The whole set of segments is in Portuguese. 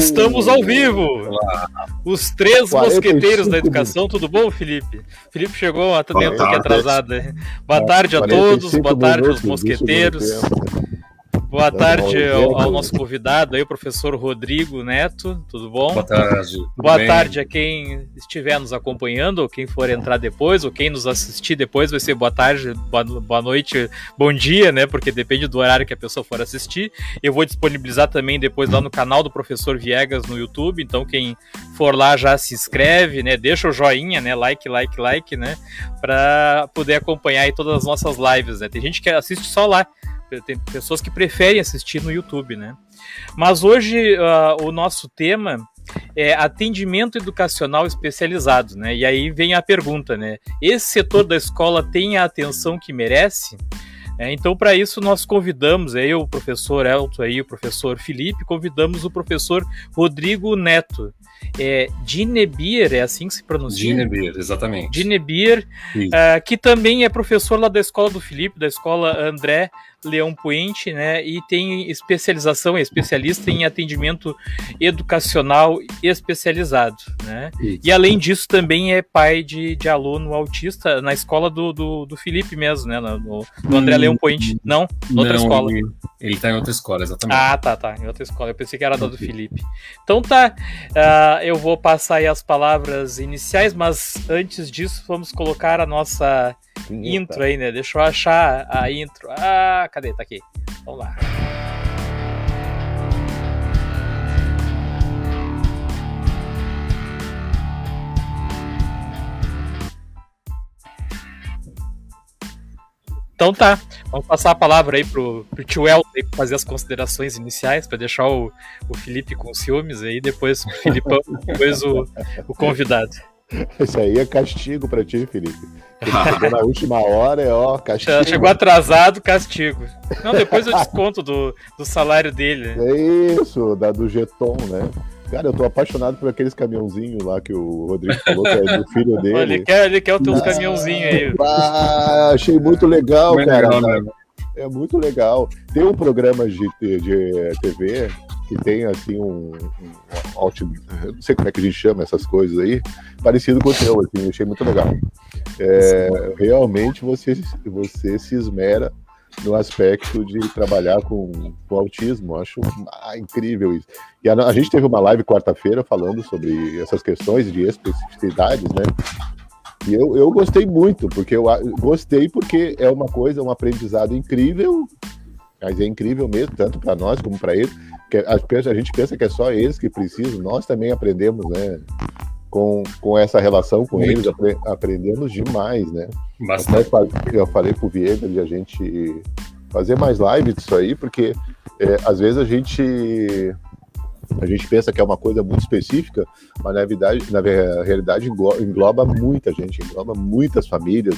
Estamos ao vivo! Os três mosqueteiros da educação, tudo bom, Felipe? Felipe chegou há tempo aqui atrasado. Boa tarde a todos, boa tarde aos mosqueteiros. Boa tarde ao, ao, nosso convidado aí, o professor Rodrigo Neto, tudo bom? Boa tarde. Boa bem? tarde a quem estiver nos acompanhando, ou quem for entrar depois, ou quem nos assistir depois, vai ser boa tarde, boa, boa noite, bom dia, né? Porque depende do horário que a pessoa for assistir. Eu vou disponibilizar também depois lá no canal do professor Viegas no YouTube, então quem for lá já se inscreve, né? Deixa o joinha, né? Like, like, like, né? Para poder acompanhar aí todas as nossas lives, né? Tem gente que assiste só lá tem pessoas que preferem assistir no YouTube, né? Mas hoje uh, o nosso tema é atendimento educacional especializado, né? E aí vem a pergunta, né? Esse setor da escola tem a atenção que merece? É, então, para isso, nós convidamos, eu, o professor Elton aí, o professor Felipe, convidamos o professor Rodrigo Neto. É, Dinebir, é assim que se pronuncia? Dinebir, exatamente. Dinebir, uh, que também é professor lá da escola do Felipe, da escola André Leão Puente, né? E tem especialização, é especialista em atendimento educacional especializado, né? Isso. E além disso, também é pai de, de aluno autista na escola do, do, do Felipe mesmo, né? No, no André hum, Leão Puente. Não? Outra não, escola. Ele, ele tá em outra escola, exatamente. Ah, tá, tá. Em outra escola. Eu pensei que era da do Felipe. Então tá. Uh, eu vou passar aí as palavras iniciais, mas antes disso, vamos colocar a nossa intro aí, né? Deixa eu achar a intro. Ah, cadê? Tá aqui. Vamos lá. Então tá, vamos passar a palavra aí pro, pro tio El fazer as considerações iniciais, para deixar o, o Felipe com ciúmes aí, depois o Filipão, depois o, o convidado. Isso aí é castigo para ti, Felipe. Chegou na última hora, é ó, castigo. Chegou atrasado, castigo. Não, depois eu desconto do, do salário dele. É isso, da, do Geton, né? Cara, eu tô apaixonado por aqueles caminhãozinhos lá que o Rodrigo falou que é do filho dele. ele quer, ele quer os teus ah, caminhãozinhos aí. Ah, achei muito legal, cara. Legal, é muito legal. Tem um programa de, de TV que tem assim um, um, não sei como é que a gente chama essas coisas aí, parecido com o teu, assim, achei muito legal. É, realmente você, você se esmera no aspecto de trabalhar com, com autismo, acho ah, incrível isso. E a, a gente teve uma live quarta-feira falando sobre essas questões de especificidades, né? E eu, eu gostei muito, porque eu gostei porque é uma coisa, um aprendizado incrível, mas é incrível mesmo, tanto para nós como para eles a gente pensa que é só eles que precisam, nós também aprendemos, né? Com, com essa relação com Muito. eles, apre, aprendemos demais, né? Bastante. Eu falei pro Vieira de a gente fazer mais live disso aí, porque é, às vezes a gente a gente pensa que é uma coisa muito específica, mas na verdade, na realidade engloba muita gente, engloba muitas famílias,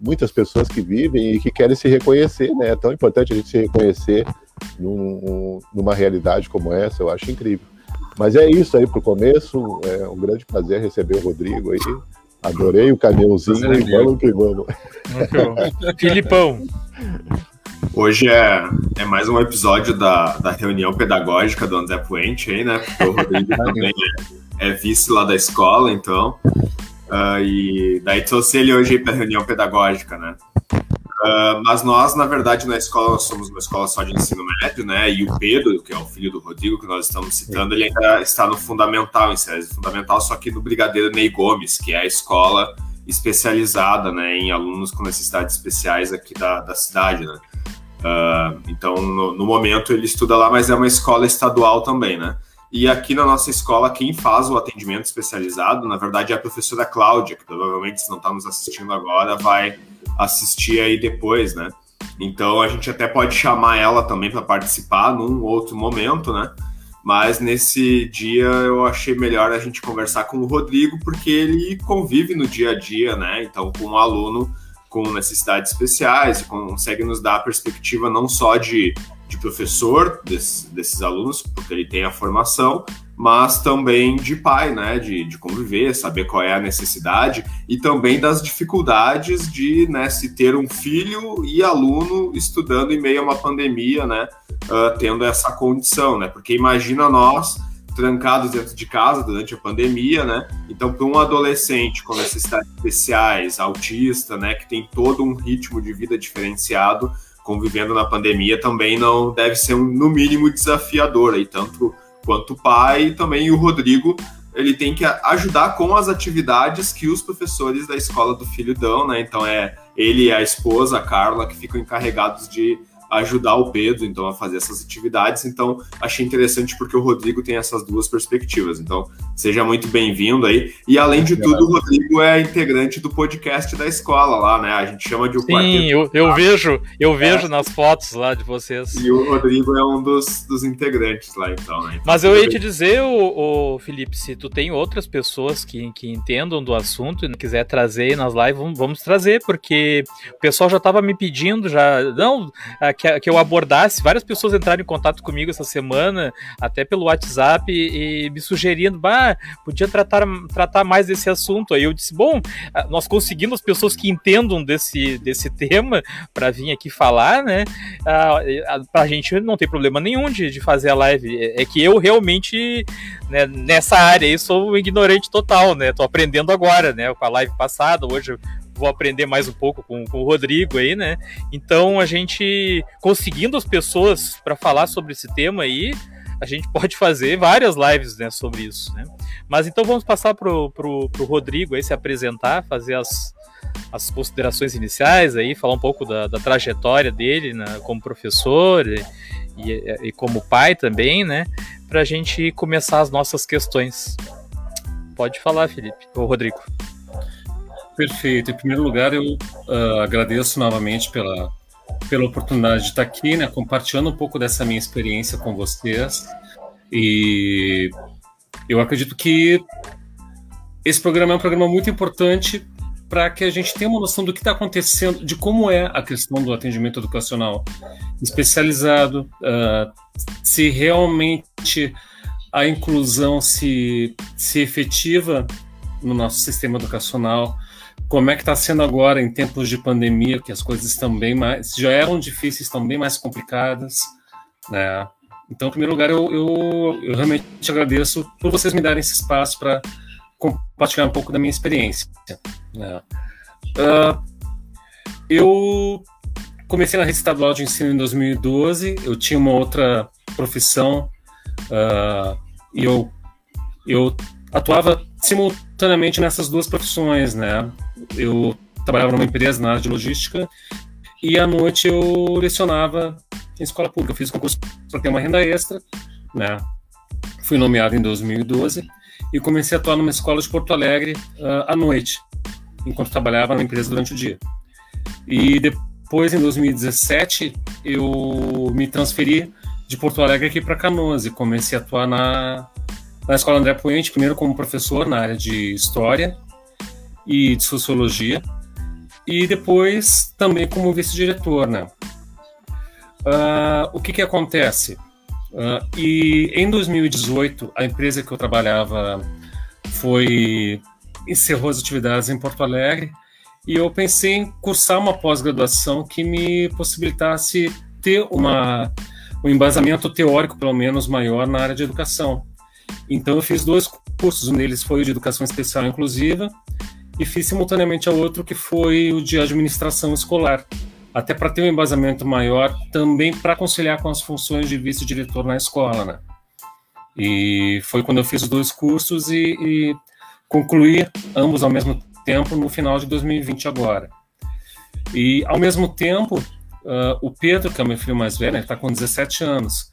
muitas pessoas que vivem e que querem se reconhecer, né? É tão importante a gente se reconhecer num, numa realidade como essa, eu acho incrível. Mas é isso aí pro começo, é um grande prazer receber o Rodrigo aí. Adorei o caminhãozinho e vamos que vamos. Filipão. Hoje é, é mais um episódio da, da reunião pedagógica do André Puente aí, né? Porque o Rodrigo também é, é vice lá da escola, então. Uh, e daí trouxe ele hoje para a reunião pedagógica, né? Uh, mas nós, na verdade, na escola, somos uma escola só de ensino médio, né? E o Pedro, que é o filho do Rodrigo, que nós estamos citando, ele ainda está no fundamental, em série fundamental, só que no Brigadeiro Ney Gomes, que é a escola especializada né, em alunos com necessidades especiais aqui da, da cidade, né? Uh, então, no, no momento, ele estuda lá, mas é uma escola estadual também, né? E aqui na nossa escola, quem faz o atendimento especializado, na verdade, é a professora Cláudia, que provavelmente, se não está nos assistindo agora, vai assistir aí depois, né? Então a gente até pode chamar ela também para participar num outro momento, né? Mas nesse dia eu achei melhor a gente conversar com o Rodrigo, porque ele convive no dia a dia, né? Então, com um aluno com necessidades especiais, consegue nos dar a perspectiva não só de de professor desse, desses alunos, porque ele tem a formação, mas também de pai, né, de, de conviver, saber qual é a necessidade e também das dificuldades de né, se ter um filho e aluno estudando em meio a uma pandemia, né, uh, tendo essa condição, né, porque imagina nós trancados dentro de casa durante a pandemia, né? Então, para um adolescente com necessidades especiais, autista, né, que tem todo um ritmo de vida diferenciado, convivendo na pandemia, também não deve ser um, no mínimo desafiador aí, tanto quanto o pai também o Rodrigo ele tem que ajudar com as atividades que os professores da escola do filho dão, né? Então é ele e a esposa, a Carla, que ficam encarregados de ajudar o Pedro, então, a fazer essas atividades. Então, achei interessante porque o Rodrigo tem essas duas perspectivas. Então, seja muito bem-vindo aí. E, além de tudo, o Rodrigo é integrante do podcast da escola lá, né? A gente chama de o Sim, eu, eu vejo, eu é. vejo nas fotos lá de vocês. E o Rodrigo é um dos, dos integrantes lá, então, né? Então, Mas eu ia te dizer, o, o, Felipe, se tu tem outras pessoas que, que entendam do assunto e quiser trazer nas lives, vamos, vamos trazer, porque o pessoal já estava me pedindo, já, não, que, que eu abordasse. Várias pessoas entraram em contato comigo essa semana, até pelo WhatsApp, e, e me sugerindo, bah, podia tratar, tratar mais desse assunto. Aí eu disse, bom, ah, nós conseguimos as pessoas que entendam desse, desse tema para vir aqui falar, né? Ah, pra gente não tem problema nenhum de, de fazer a live. É, é que eu realmente, né, nessa área aí, sou um ignorante total, né? Tô aprendendo agora, né? Com a live passada, hoje vou aprender mais um pouco com, com o Rodrigo aí, né? Então a gente conseguindo as pessoas para falar sobre esse tema aí, a gente pode fazer várias lives né, sobre isso, né? Mas então vamos passar pro, pro Rodrigo aí se apresentar, fazer as, as considerações iniciais aí, falar um pouco da, da trajetória dele né, como professor e, e, e como pai também, né? Para a gente começar as nossas questões. Pode falar, Felipe, ou Rodrigo. Perfeito. Em primeiro lugar, eu uh, agradeço novamente pela, pela oportunidade de estar aqui, né, compartilhando um pouco dessa minha experiência com vocês. E eu acredito que esse programa é um programa muito importante para que a gente tenha uma noção do que está acontecendo, de como é a questão do atendimento educacional especializado, uh, se realmente a inclusão se, se efetiva no nosso sistema educacional, como é que está sendo agora em tempos de pandemia, que as coisas estão bem mais, já eram difíceis, estão bem mais complicadas, né? Então, em primeiro lugar, eu, eu, eu realmente agradeço por vocês me darem esse espaço para compartilhar um pouco da minha experiência. Né? Uh, eu comecei na rede estadual de ensino em 2012, eu tinha uma outra profissão uh, e eu, eu atuava simultaneamente nessas duas profissões, né? Eu trabalhava numa empresa na área de logística e à noite eu lecionava em escola pública. Eu fiz concurso para ter uma renda extra, né? Fui nomeado em 2012 e comecei a atuar numa escola de Porto Alegre uh, à noite, enquanto trabalhava na empresa durante o dia. E depois, em 2017, eu me transferi de Porto Alegre aqui para Canoas e comecei a atuar na, na Escola André Puente, primeiro como professor na área de História e de Sociologia, e depois também como vice-diretor, né? Uh, o que que acontece? Uh, e em 2018, a empresa que eu trabalhava foi encerrou as atividades em Porto Alegre e eu pensei em cursar uma pós-graduação que me possibilitasse ter uma, um embasamento teórico, pelo menos, maior na área de educação. Então eu fiz dois cursos, um deles foi o de educação especial inclusiva e fiz simultaneamente a outro que foi o de administração escolar, até para ter um embasamento maior também para conciliar com as funções de vice-diretor na escola, né? E foi quando eu fiz os dois cursos e, e concluí ambos ao mesmo tempo no final de 2020 agora. E ao mesmo tempo, uh, o Pedro, que é meu filho mais velho, está com 17 anos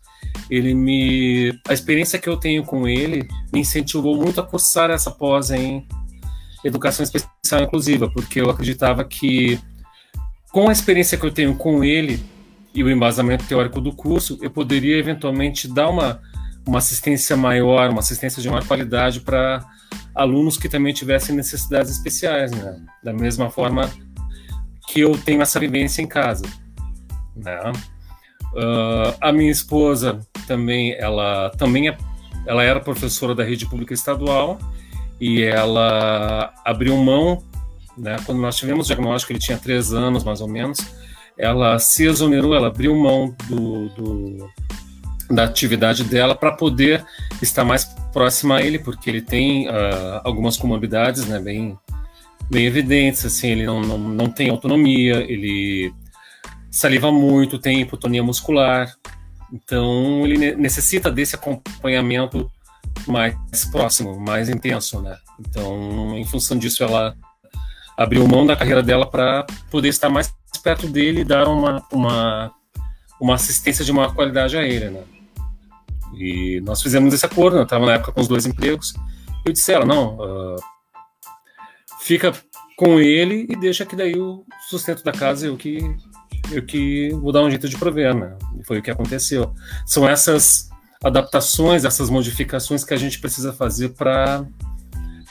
ele me a experiência que eu tenho com ele me incentivou muito a cursar essa pós em educação especial inclusiva, porque eu acreditava que com a experiência que eu tenho com ele e o embasamento teórico do curso, eu poderia eventualmente dar uma uma assistência maior, uma assistência de maior qualidade para alunos que também tivessem necessidades especiais, né? Da mesma forma que eu tenho essa vivência em casa, né? Uh, a minha esposa também, ela também é, ela era professora da rede pública estadual e ela abriu mão, né, quando nós tivemos o diagnóstico, ele tinha três anos mais ou menos, ela se exonerou, ela abriu mão do, do da atividade dela para poder estar mais próxima a ele, porque ele tem uh, algumas comorbidades, né, bem, bem evidentes, assim, ele não, não, não tem autonomia, ele saliva muito, tem hipotonia muscular, então ele necessita desse acompanhamento mais próximo, mais intenso, né? Então, em função disso, ela abriu mão da carreira dela para poder estar mais perto dele e dar uma, uma, uma assistência de maior qualidade a ele, né? E nós fizemos esse acordo, eu estava na época com os dois empregos, eu disse ela, não, uh, fica com ele e deixa que daí o sustento da casa eu que eu que vou dar um jeito de prover, né? E foi o que aconteceu. São essas adaptações, essas modificações que a gente precisa fazer para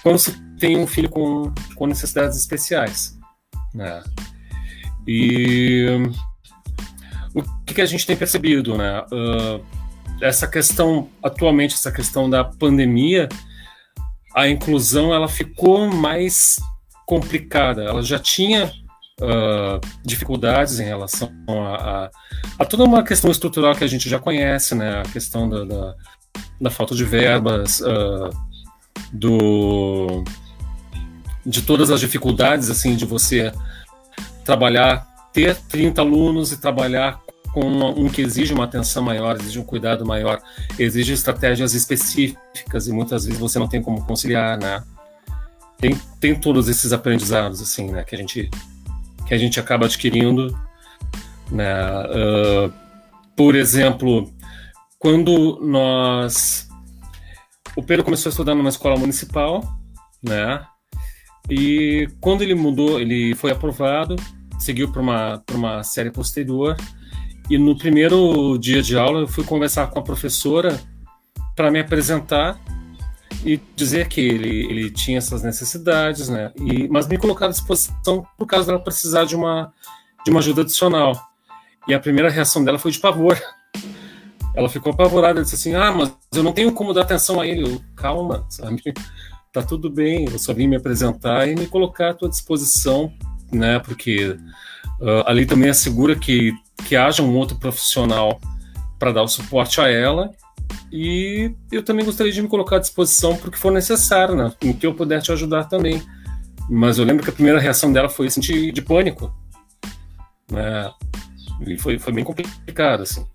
quando se tem um filho com, com necessidades especiais, né? E o que, que a gente tem percebido, né? Uh, essa questão atualmente, essa questão da pandemia, a inclusão ela ficou mais complicada. Ela já tinha uh, dificuldades em relação a, a, a, toda uma questão estrutural que a gente já conhece, né? A questão da, da, da falta de verbas, uh, do de todas as dificuldades assim de você trabalhar, ter 30 alunos e trabalhar com um que exige uma atenção maior, exige um cuidado maior, exige estratégias específicas e muitas vezes você não tem como conciliar, né? Tem, tem todos esses aprendizados assim, né, que a gente que a gente acaba adquirindo. Né? Uh, por exemplo, quando nós. O Pedro começou a estudar numa escola municipal, né? E quando ele mudou, ele foi aprovado, seguiu para uma, uma série posterior. E no primeiro dia de aula, eu fui conversar com a professora para me apresentar e dizer que ele, ele tinha essas necessidades, né? E, mas me colocar à disposição por causa dela precisar de uma, de uma ajuda adicional. E a primeira reação dela foi de pavor. Ela ficou apavorada, disse assim: Ah, mas eu não tenho como dar atenção a ele. Eu, Calma, sabe? Tá tudo bem, eu só vim me apresentar e me colocar à tua disposição, né? Porque uh, a lei também assegura que, que haja um outro profissional para dar o suporte a ela e eu também gostaria de me colocar à disposição porque for necessário, né? Em que eu puder te ajudar também. Mas eu lembro que a primeira reação dela foi sentir de pânico. Né? E foi, foi bem complicado, assim.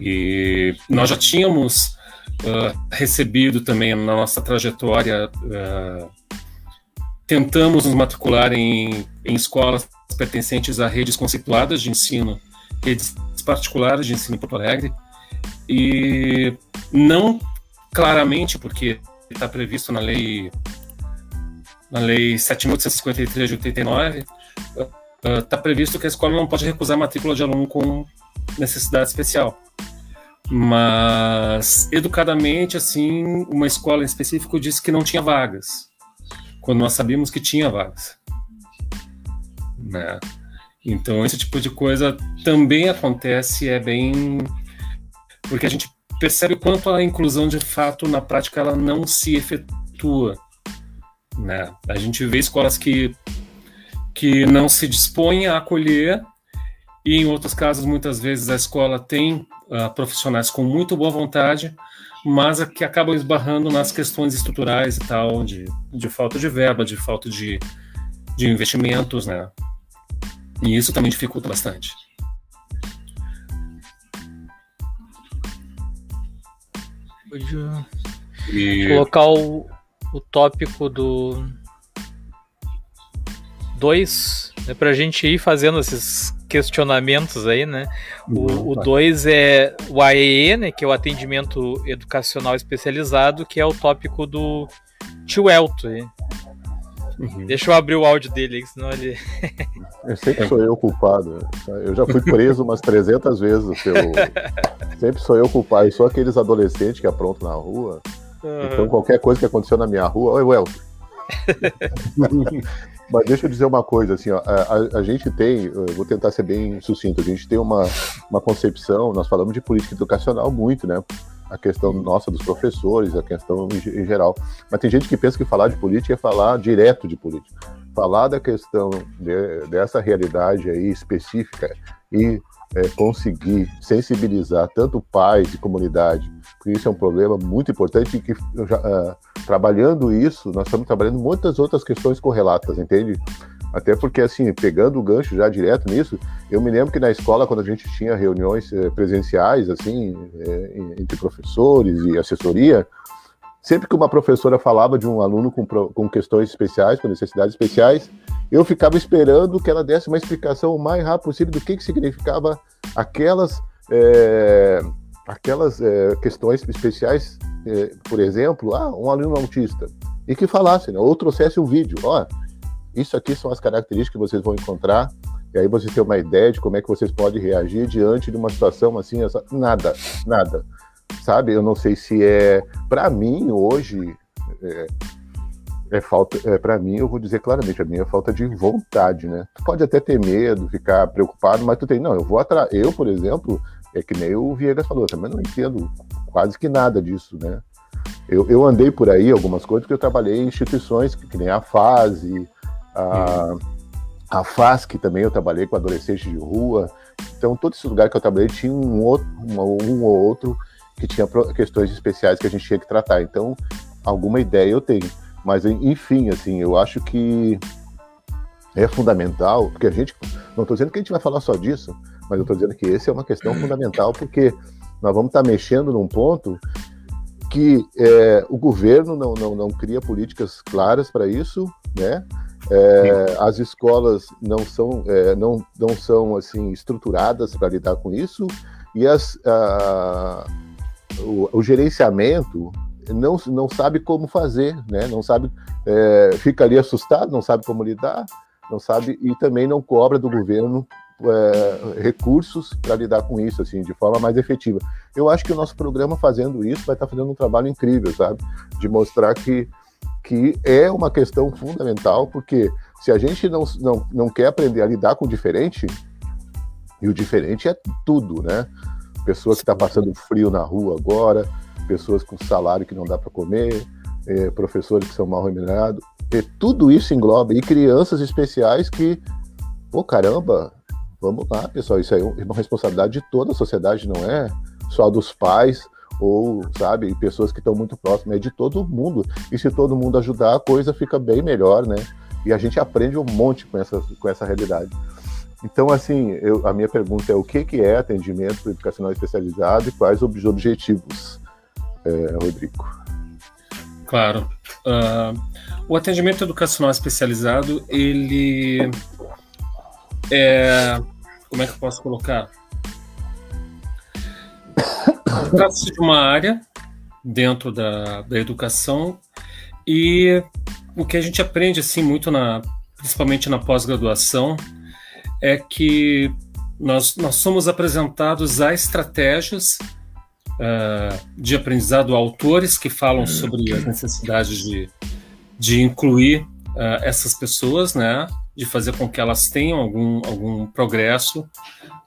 E nós já tínhamos uh, recebido também na nossa trajetória, uh, tentamos nos matricular em, em escolas pertencentes a redes conceituadas de ensino, redes particulares de ensino em Porto Alegre, e não claramente, porque está previsto na lei na lei 7.853 de 89, está uh, previsto que a escola não pode recusar matrícula de aluno com necessidade especial. Mas, educadamente, assim, uma escola em específico disse que não tinha vagas, quando nós sabíamos que tinha vagas. Né? Então, esse tipo de coisa também acontece, é bem porque a gente percebe quanto a inclusão de fato na prática ela não se efetua. Né? A gente vê escolas que, que não se dispõem a acolher e em outros casos muitas vezes a escola tem uh, profissionais com muito boa vontade, mas que acabam esbarrando nas questões estruturais e tal, de, de falta de verba, de falta de, de investimentos, né? E isso também dificulta bastante. E... colocar o, o tópico do 2, né, para a gente ir fazendo esses questionamentos aí, né? O 2 uhum, é o AEE, né, que é o atendimento educacional especializado, que é o tópico do tio Elton. Uhum. Deixa eu abrir o áudio dele, senão ele. eu sempre sou eu culpado. Eu já fui preso umas 300 vezes. Eu... sempre sou eu culpado. Eu sou aqueles adolescentes que aprontam na rua. Uhum. Então, qualquer coisa que aconteceu na minha rua. Oi, Well. Mas deixa eu dizer uma coisa, assim, ó, a, a, gente tem, eu vou tentar ser bem sucinto, a gente tem uma, uma concepção, nós falamos de política educacional muito, né? A questão nossa dos professores, a questão em, geral. Mas tem gente que pensa que falar de política é falar direto de política. Falar da questão de, dessa realidade aí específica e é, conseguir sensibilizar tanto pais e comunidade, porque isso é um problema muito importante que já, uh, trabalhando isso, nós estamos trabalhando muitas outras questões correlatas, entende? Até porque, assim, pegando o gancho já direto nisso, eu me lembro que na escola, quando a gente tinha reuniões eh, presenciais, assim, eh, entre professores e assessoria, sempre que uma professora falava de um aluno com, com questões especiais, com necessidades especiais, eu ficava esperando que ela desse uma explicação o mais rápido possível do que, que significava aquelas, é, aquelas é, questões especiais, é, por exemplo, ah, um aluno autista, e que falasse, né, ou trouxesse um vídeo, ó, isso aqui são as características que vocês vão encontrar, e aí você tem uma ideia de como é que vocês podem reagir diante de uma situação assim, essa... nada, nada, sabe? Eu não sei se é, para mim hoje, é, é falta, é, para mim eu vou dizer claramente, a minha é falta de vontade, né? Tu pode até ter medo, ficar preocupado, mas tu tem, não, eu vou atrás, eu, por exemplo, é que nem o Viegas falou, também não entendo quase que nada disso, né? Eu, eu andei por aí algumas coisas porque eu trabalhei em instituições que, que nem a FASE, a, a FASC também eu trabalhei com adolescentes de rua. Então, todo esse lugar que eu trabalhei tinha um, outro, um, um ou outro que tinha questões especiais que a gente tinha que tratar. Então, alguma ideia eu tenho. Mas, enfim, assim, eu acho que é fundamental, porque a gente. Não estou dizendo que a gente vai falar só disso, mas eu estou dizendo que essa é uma questão fundamental, porque nós vamos estar mexendo num ponto que é, o governo não, não, não cria políticas claras para isso, né? É, as escolas não são, é, não, não são assim estruturadas para lidar com isso e as, a, o, o, gerenciamento não, não sabe como fazer, né? Não sabe, é, fica ali assustado, não sabe como lidar, não sabe e também não cobra do governo é, recursos para lidar com isso, assim, de forma mais efetiva. Eu acho que o nosso programa fazendo isso vai estar tá fazendo um trabalho incrível, sabe? De mostrar que que é uma questão fundamental, porque se a gente não, não, não quer aprender a lidar com o diferente, e o diferente é tudo, né? Pessoa que está passando frio na rua agora, pessoas com salário que não dá para comer, é, professores que são mal remunerados, e tudo isso engloba, e crianças especiais que, pô, caramba, vamos lá, pessoal, isso é uma responsabilidade de toda a sociedade, não é só dos pais, ou, sabe, pessoas que estão muito próximas, é de todo mundo. E se todo mundo ajudar, a coisa fica bem melhor, né? E a gente aprende um monte com essa, com essa realidade. Então, assim, eu, a minha pergunta é o que, que é atendimento educacional especializado e quais os objetivos, é, Rodrigo? Claro. Uh, o atendimento educacional especializado, ele é... Como é que eu posso colocar? Trata-se de uma área dentro da, da educação e o que a gente aprende assim muito na principalmente na pós-graduação é que nós, nós somos apresentados a estratégias uh, de aprendizado, autores que falam sobre as necessidades de, de incluir uh, essas pessoas, né, de fazer com que elas tenham algum, algum progresso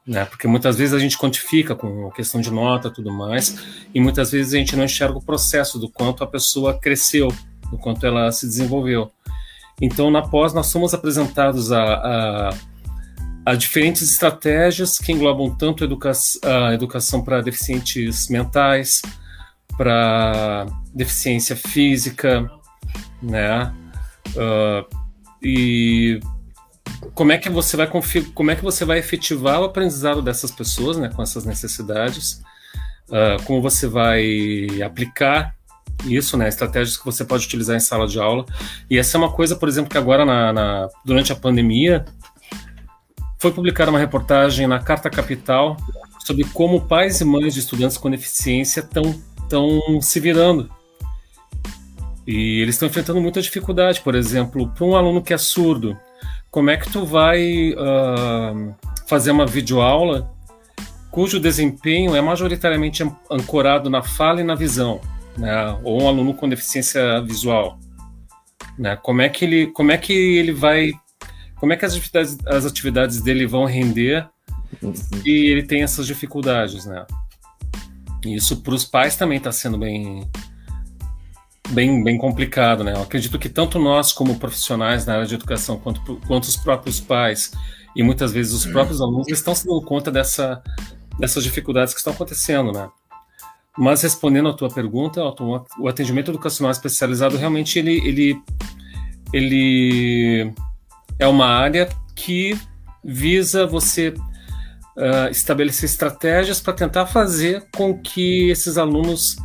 né? Porque muitas vezes a gente quantifica com questão de nota tudo mais, e muitas vezes a gente não enxerga o processo do quanto a pessoa cresceu, do quanto ela se desenvolveu. Então, na pós, nós somos apresentados a, a, a diferentes estratégias que englobam tanto educa a educação para deficientes mentais, para deficiência física, né? Uh, e como é que você vai como é que você vai efetivar o aprendizado dessas pessoas, né, com essas necessidades, uh, como você vai aplicar isso, né, estratégias que você pode utilizar em sala de aula. E essa é uma coisa, por exemplo, que agora na, na durante a pandemia foi publicada uma reportagem na Carta Capital sobre como pais e mães de estudantes com deficiência estão estão se virando. E eles estão enfrentando muita dificuldade, por exemplo, para um aluno que é surdo, como é que tu vai uh, fazer uma videoaula cujo desempenho é majoritariamente ancorado na fala e na visão, né? ou um aluno com deficiência visual. Né? Como, é que ele, como é que ele vai. Como é que as atividades, as atividades dele vão render se ele tem essas dificuldades, né? E isso para os pais também está sendo bem, bem, bem complicado, né? Eu acredito que tanto nós, como profissionais na área de educação, quanto, quanto os próprios pais e muitas vezes os próprios alunos estão se dando conta dessa, dessas dificuldades que estão acontecendo, né? Mas respondendo à tua pergunta, o atendimento educacional especializado realmente ele, ele, ele é uma área que visa você uh, estabelecer estratégias para tentar fazer com que esses alunos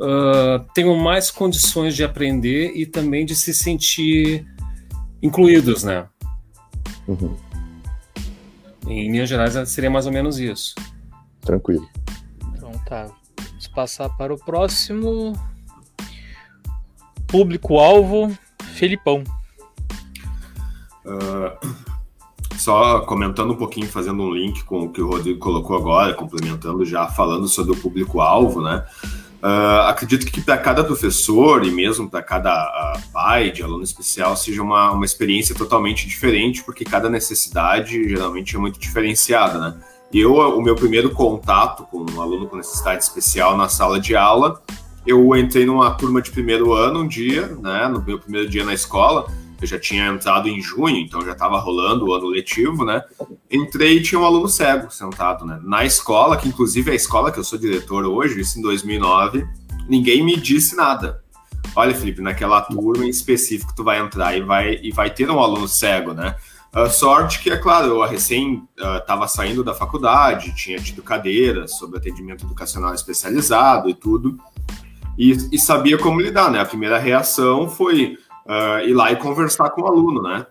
uh, tenham mais condições de aprender e também de se sentir incluídos, né? Uhum. Em linhas gerais, seria mais ou menos isso. Tranquilo. Então tá. Vamos passar para o próximo. Público-alvo, Felipão. Uh, só comentando um pouquinho, fazendo um link com o que o Rodrigo colocou agora, complementando já, falando sobre o público-alvo, né? Uh, acredito que para cada professor e mesmo para cada uh, pai de aluno especial seja uma, uma experiência totalmente diferente, porque cada necessidade geralmente é muito diferenciada, né? Eu, o meu primeiro contato com um aluno com necessidade especial na sala de aula, eu entrei numa turma de primeiro ano um dia, né, no meu primeiro dia na escola, eu já tinha entrado em junho, então já estava rolando o ano letivo, né? Entrei e tinha um aluno cego sentado, né? Na escola, que inclusive é a escola que eu sou diretor hoje, isso em 2009, ninguém me disse nada. Olha, Felipe, naquela turma em específico tu vai entrar e vai, e vai ter um aluno cego, né? Uh, sorte que, é claro, eu recém estava uh, saindo da faculdade, tinha tido cadeiras sobre atendimento educacional especializado e tudo, e, e sabia como lidar, né? A primeira reação foi uh, ir lá e conversar com o aluno, né?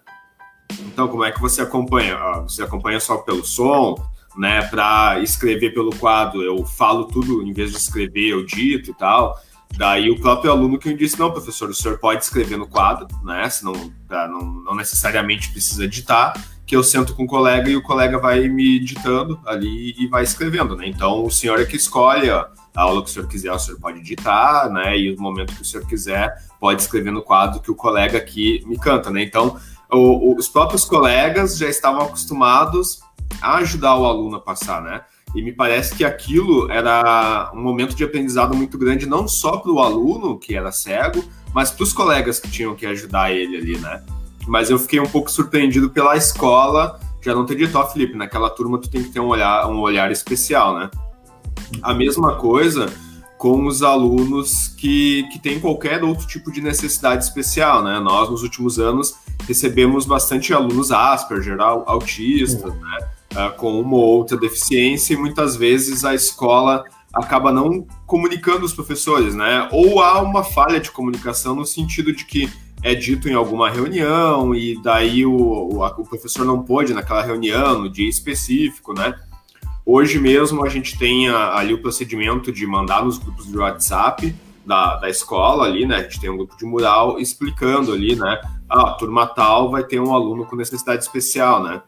Então, como é que você acompanha? Uh, você acompanha só pelo som, né? Para escrever pelo quadro, eu falo tudo, em vez de escrever, eu dito e tal. Daí o próprio aluno que me disse, não, professor, o senhor pode escrever no quadro, né? Senão não, não necessariamente precisa ditar, que eu sento com o colega e o colega vai me ditando ali e vai escrevendo, né? Então o senhor é que escolhe a aula que o senhor quiser, o senhor pode ditar, né? E o momento que o senhor quiser, pode escrever no quadro que o colega aqui me canta, né? Então, o, o, os próprios colegas já estavam acostumados a ajudar o aluno a passar, né? E me parece que aquilo era um momento de aprendizado muito grande, não só para o aluno, que era cego, mas para os colegas que tinham que ajudar ele ali, né? Mas eu fiquei um pouco surpreendido pela escola já não ter dito, ó, Felipe, naquela turma tu tem que ter um olhar, um olhar especial, né? A mesma coisa com os alunos que, que têm qualquer outro tipo de necessidade especial, né? Nós, nos últimos anos, recebemos bastante alunos Asperger, autistas, uhum. né? Uh, com uma ou outra deficiência, e muitas vezes a escola acaba não comunicando os professores, né? Ou há uma falha de comunicação no sentido de que é dito em alguma reunião e daí o, o, o professor não pôde naquela reunião, no dia específico, né? Hoje mesmo a gente tem ali o procedimento de mandar nos grupos de WhatsApp da, da escola ali, né? A gente tem um grupo de mural explicando ali, né? Ah, turma tal vai ter um aluno com necessidade especial, né?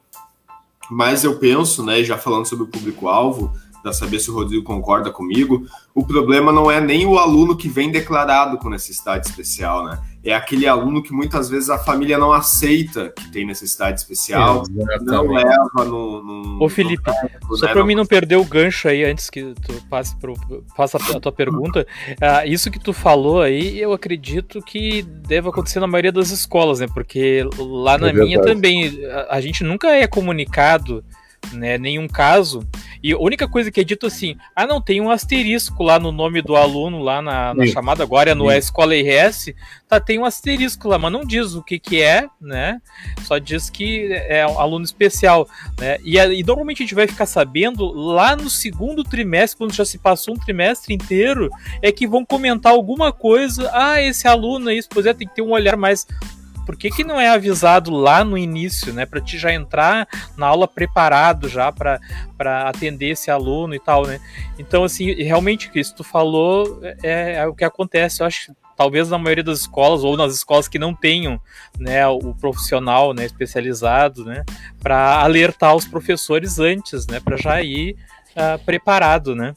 Mas eu penso, né, já falando sobre o público-alvo, para saber se o Rodrigo concorda comigo, o problema não é nem o aluno que vem declarado com necessidade especial, né? É aquele aluno que muitas vezes a família não aceita que tem necessidade especial, Exatamente. não leva no. no Ô, Felipe, no só né? para mim não perder o gancho aí antes que tu passe pro, faça a tua pergunta, uh, isso que tu falou aí, eu acredito que deve acontecer na maioria das escolas, né? Porque lá na é minha também a, a gente nunca é comunicado né, nenhum caso. E a única coisa que é dito assim, ah, não, tem um asterisco lá no nome do aluno, lá na, na chamada, agora é no Escola IRS, tá, tem um asterisco lá, mas não diz o que que é, né, só diz que é um aluno especial, né, e, e normalmente a gente vai ficar sabendo lá no segundo trimestre, quando já se passou um trimestre inteiro, é que vão comentar alguma coisa, ah, esse aluno aí, pois é, tem que ter um olhar mais por que, que não é avisado lá no início, né? Para te já entrar na aula preparado já para atender esse aluno e tal, né? Então, assim, realmente o que tu falou é, é o que acontece. Eu acho talvez na maioria das escolas ou nas escolas que não tenham né, o profissional né, especializado né, para alertar os professores antes, né, para já ir uh, preparado, né?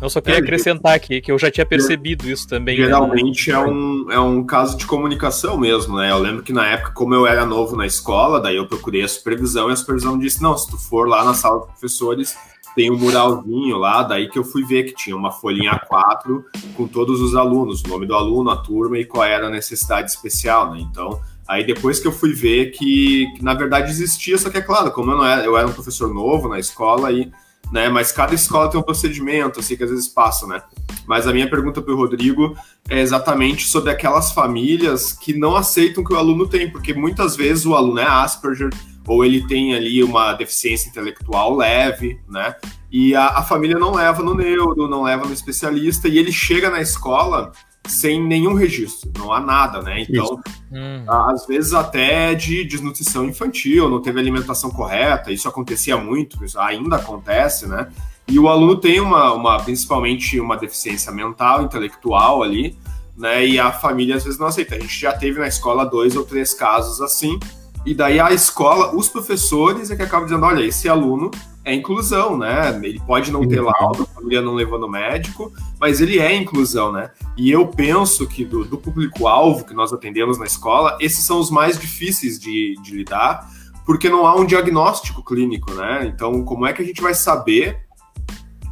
Eu só queria é, acrescentar aqui que eu já tinha percebido isso também. Né? Geralmente né? é, um, é um caso de comunicação mesmo, né? Eu lembro que na época, como eu era novo na escola, daí eu procurei a supervisão e a supervisão disse: não, se tu for lá na sala de professores, tem um muralzinho lá, daí que eu fui ver que tinha uma folhinha A4 com todos os alunos, o nome do aluno, a turma e qual era a necessidade especial, né? Então, aí depois que eu fui ver que, que na verdade existia, só que é claro, como eu não era, eu era um professor novo na escola aí, né? Mas cada escola tem um procedimento, assim, que às vezes passa, né? Mas a minha pergunta para o Rodrigo é exatamente sobre aquelas famílias que não aceitam que o aluno tem, porque muitas vezes o aluno é Asperger, ou ele tem ali uma deficiência intelectual leve, né? E a, a família não leva no neuro, não leva no especialista, e ele chega na escola sem nenhum registro, não há nada, né? Então, hum. às vezes até de desnutrição infantil, não teve alimentação correta, isso acontecia muito, isso ainda acontece, né? E o aluno tem uma, uma principalmente uma deficiência mental, intelectual ali, né? E a família às vezes não aceita. A gente já teve na escola dois ou três casos assim, e daí a escola, os professores é que acabam dizendo, olha, esse aluno é inclusão, né? Ele pode não ter laudo, a família não levou no médico, mas ele é inclusão, né? E eu penso que do, do público-alvo que nós atendemos na escola, esses são os mais difíceis de, de lidar, porque não há um diagnóstico clínico, né? Então, como é que a gente vai saber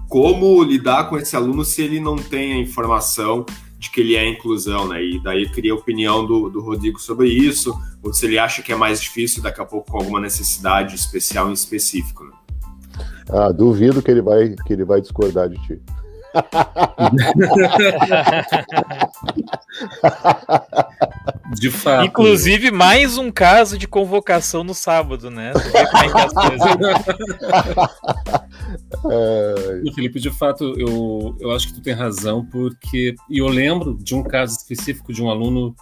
como lidar com esse aluno se ele não tem a informação de que ele é inclusão, né? E daí eu queria a opinião do, do Rodrigo sobre isso, ou se ele acha que é mais difícil daqui a pouco com alguma necessidade especial em específico. Né? Ah, duvido que ele vai que ele vai discordar de ti. De fato. Inclusive, mais um caso de convocação no sábado, né? é... E, Felipe, de fato, eu, eu acho que tu tem razão, porque. E eu lembro de um caso específico de um aluno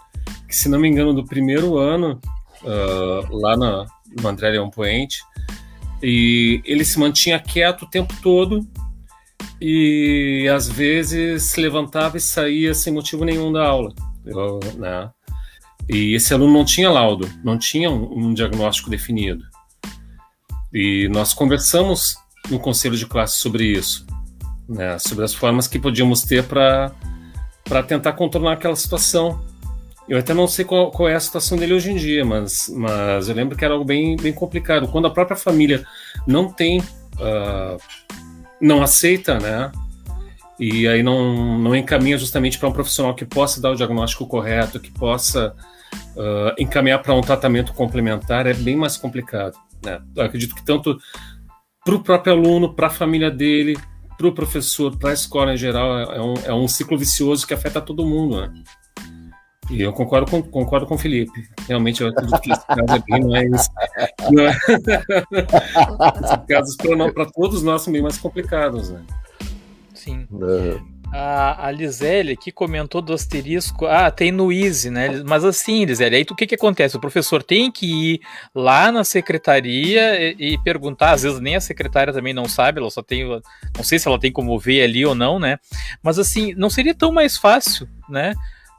que, se não me engano, do primeiro ano, uh, lá na, no André Leão Poente, e ele se mantinha quieto o tempo todo e às vezes se levantava e saía sem motivo nenhum da aula. Eu, né? E esse aluno não tinha laudo, não tinha um, um diagnóstico definido. E nós conversamos no conselho de classe sobre isso, né? sobre as formas que podíamos ter para tentar contornar aquela situação. Eu até não sei qual, qual, é a situação dele hoje em dia, mas, mas eu lembro que era algo bem, bem complicado. Quando a própria família não tem uh, não aceita, né? E aí não, não encaminha justamente para um profissional que possa dar o diagnóstico correto, que possa uh, encaminhar para um tratamento complementar, é bem mais complicado. Né? Eu acredito que tanto para o próprio aluno, para a família dele, para o professor, para a escola em geral, é um, é um ciclo vicioso que afeta todo mundo. Né? E eu concordo com, concordo com o Felipe. Realmente, eu acredito que esse caso é bem mais. Esses casos, para todos nós, são bem mais complicados. Né? Sim. A, a Lisele aqui comentou do asterisco. Ah, tem no Easy, né? Mas assim, Lisele, aí o que, que acontece? O professor tem que ir lá na secretaria e, e, perguntar. Às vezes nem a secretária também não sabe, ela só tem. Não sei se ela tem como ver ali ou não, né? Mas assim, não seria tão mais fácil, né?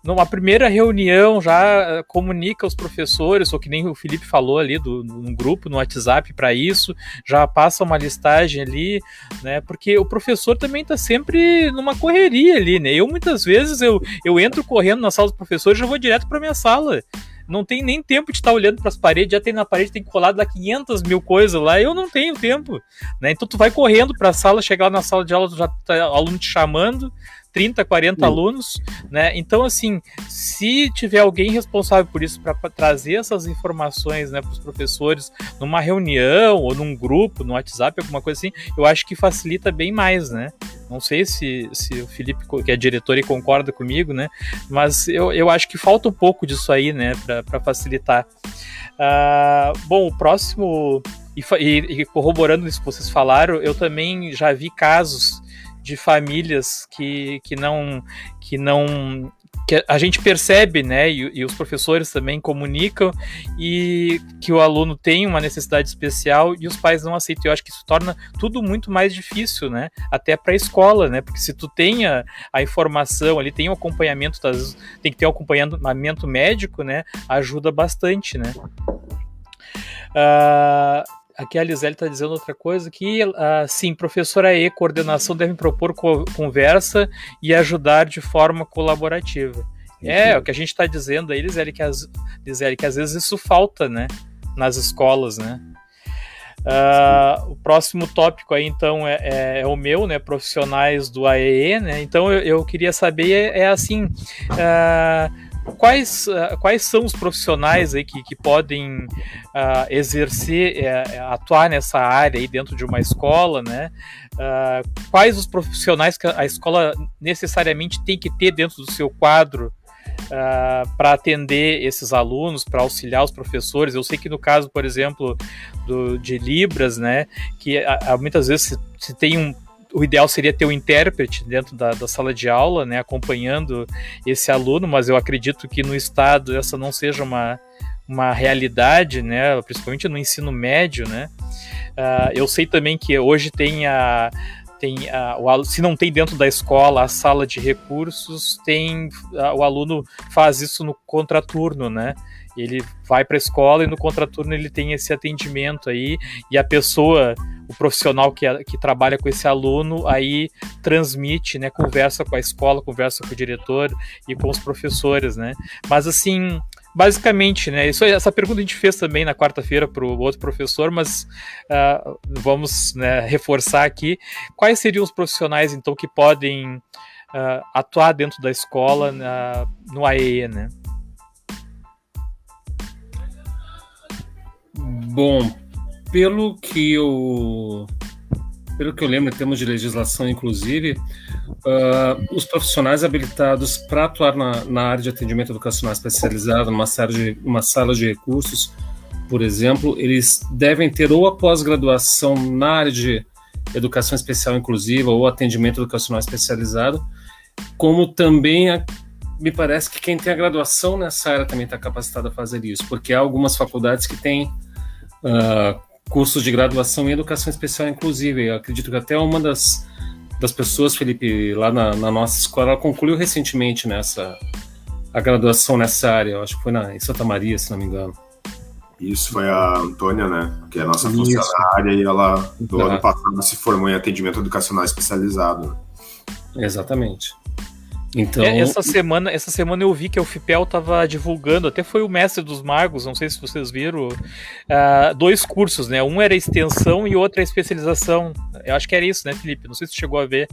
Numa primeira reunião já eh, comunica os professores, ou que nem o Felipe falou ali, do, num grupo, no WhatsApp para isso, já passa uma listagem ali, né? Porque o professor também está sempre numa correria ali, né? Eu muitas vezes eu, eu entro correndo na sala dos professores e já vou direto para minha sala não tem nem tempo de estar tá olhando para as paredes, já tem na parede, tem colado lá 500 mil coisas lá, eu não tenho tempo, né? Então tu vai correndo para a sala, chegar na sala de aula, já tá aluno te chamando, 30, 40 Sim. alunos, né? Então, assim, se tiver alguém responsável por isso para trazer essas informações, né, para os professores numa reunião ou num grupo, no WhatsApp, alguma coisa assim, eu acho que facilita bem mais, né? Não sei se, se o Felipe, que é diretor, e concorda comigo, né? Mas eu, eu acho que falta um pouco disso aí, né, para facilitar. Uh, bom, o próximo. E, e, e corroborando isso que vocês falaram, eu também já vi casos de famílias que, que não que não que a gente percebe, né, e, e, os professores também comunicam e que o aluno tem uma necessidade especial e os pais não aceitam. Eu acho que isso torna tudo muito mais difícil, né, até para a escola, né, porque se tu tem a, a informação ali, tem o acompanhamento, das, tem que ter o acompanhamento médico, né, ajuda bastante, né. Uh, Aqui a Lisele está dizendo outra coisa que, uh, sim, professora E, coordenação devem propor co conversa e ajudar de forma colaborativa. É, o que a gente está dizendo aí, Lisele, que, as, Lisele, que às vezes isso falta, né, nas escolas, né. Uh, o próximo tópico aí, então, é, é, é, o meu, né? Profissionais do AEE, né? Então, eu, eu queria saber, é, é assim, uh, quais, uh, quais são os profissionais aí que, que podem exercer, é, atuar nessa área aí dentro de uma escola, né? quais os profissionais que a escola necessariamente tem que ter dentro do seu quadro uh, ah, para atender esses alunos, para auxiliar os professores. Eu sei que no caso, por exemplo, do, de Libras, né, que a, muitas vezes se, se tem um o ideal seria ter um intérprete dentro da, da, sala de aula, né, acompanhando esse aluno, mas eu acredito que no estado essa não seja uma, uma realidade, né, principalmente no ensino médio, né. Uh, eu sei também que hoje tem a, tem uh, o, se não tem dentro da escola a sala de recursos, tem uh, o aluno faz isso no contraturno, né? Ele vai para a escola e no contraturno ele tem esse atendimento aí e a pessoa, o profissional que, que trabalha com esse aluno aí transmite, né? Conversa com a escola, conversa com o diretor e com os professores, né? Mas assim, basicamente, né? Isso, essa pergunta a gente fez também na quarta-feira para o outro professor, mas uh, vamos né, reforçar aqui. Quais seriam os profissionais, então, que podem uh, atuar dentro da escola uh, no AEE, né? Bom, pelo que eu pelo que eu lembro, em termos de legislação, inclusive, uh, os profissionais habilitados para atuar na, na, área de atendimento educacional especializado, numa sala, de, uma sala de recursos, por exemplo, eles devem ter ou a pós-graduação na área de educação especial inclusiva ou atendimento educacional especializado, como também a, me parece que quem tem a graduação nessa área também está capacitado a fazer isso, porque há algumas faculdades que têm uh, cursos de graduação em educação especial, inclusive. Eu acredito que até uma das, das pessoas, Felipe, lá na, na nossa escola, ela concluiu recentemente nessa a graduação nessa área. Eu acho que foi na, em Santa Maria, se não me engano. Isso foi a Antônia, né? Que é a nossa Isso. funcionária e ela, do ano passado, se formou em atendimento educacional especializado. Exatamente. Então, essa semana, essa semana eu vi que a UFPEL estava divulgando, até foi o mestre dos magos, não sei se vocês viram, uh, dois cursos, né? Um era extensão e outro é especialização. Eu acho que era isso, né, Felipe? Não sei se chegou a ver.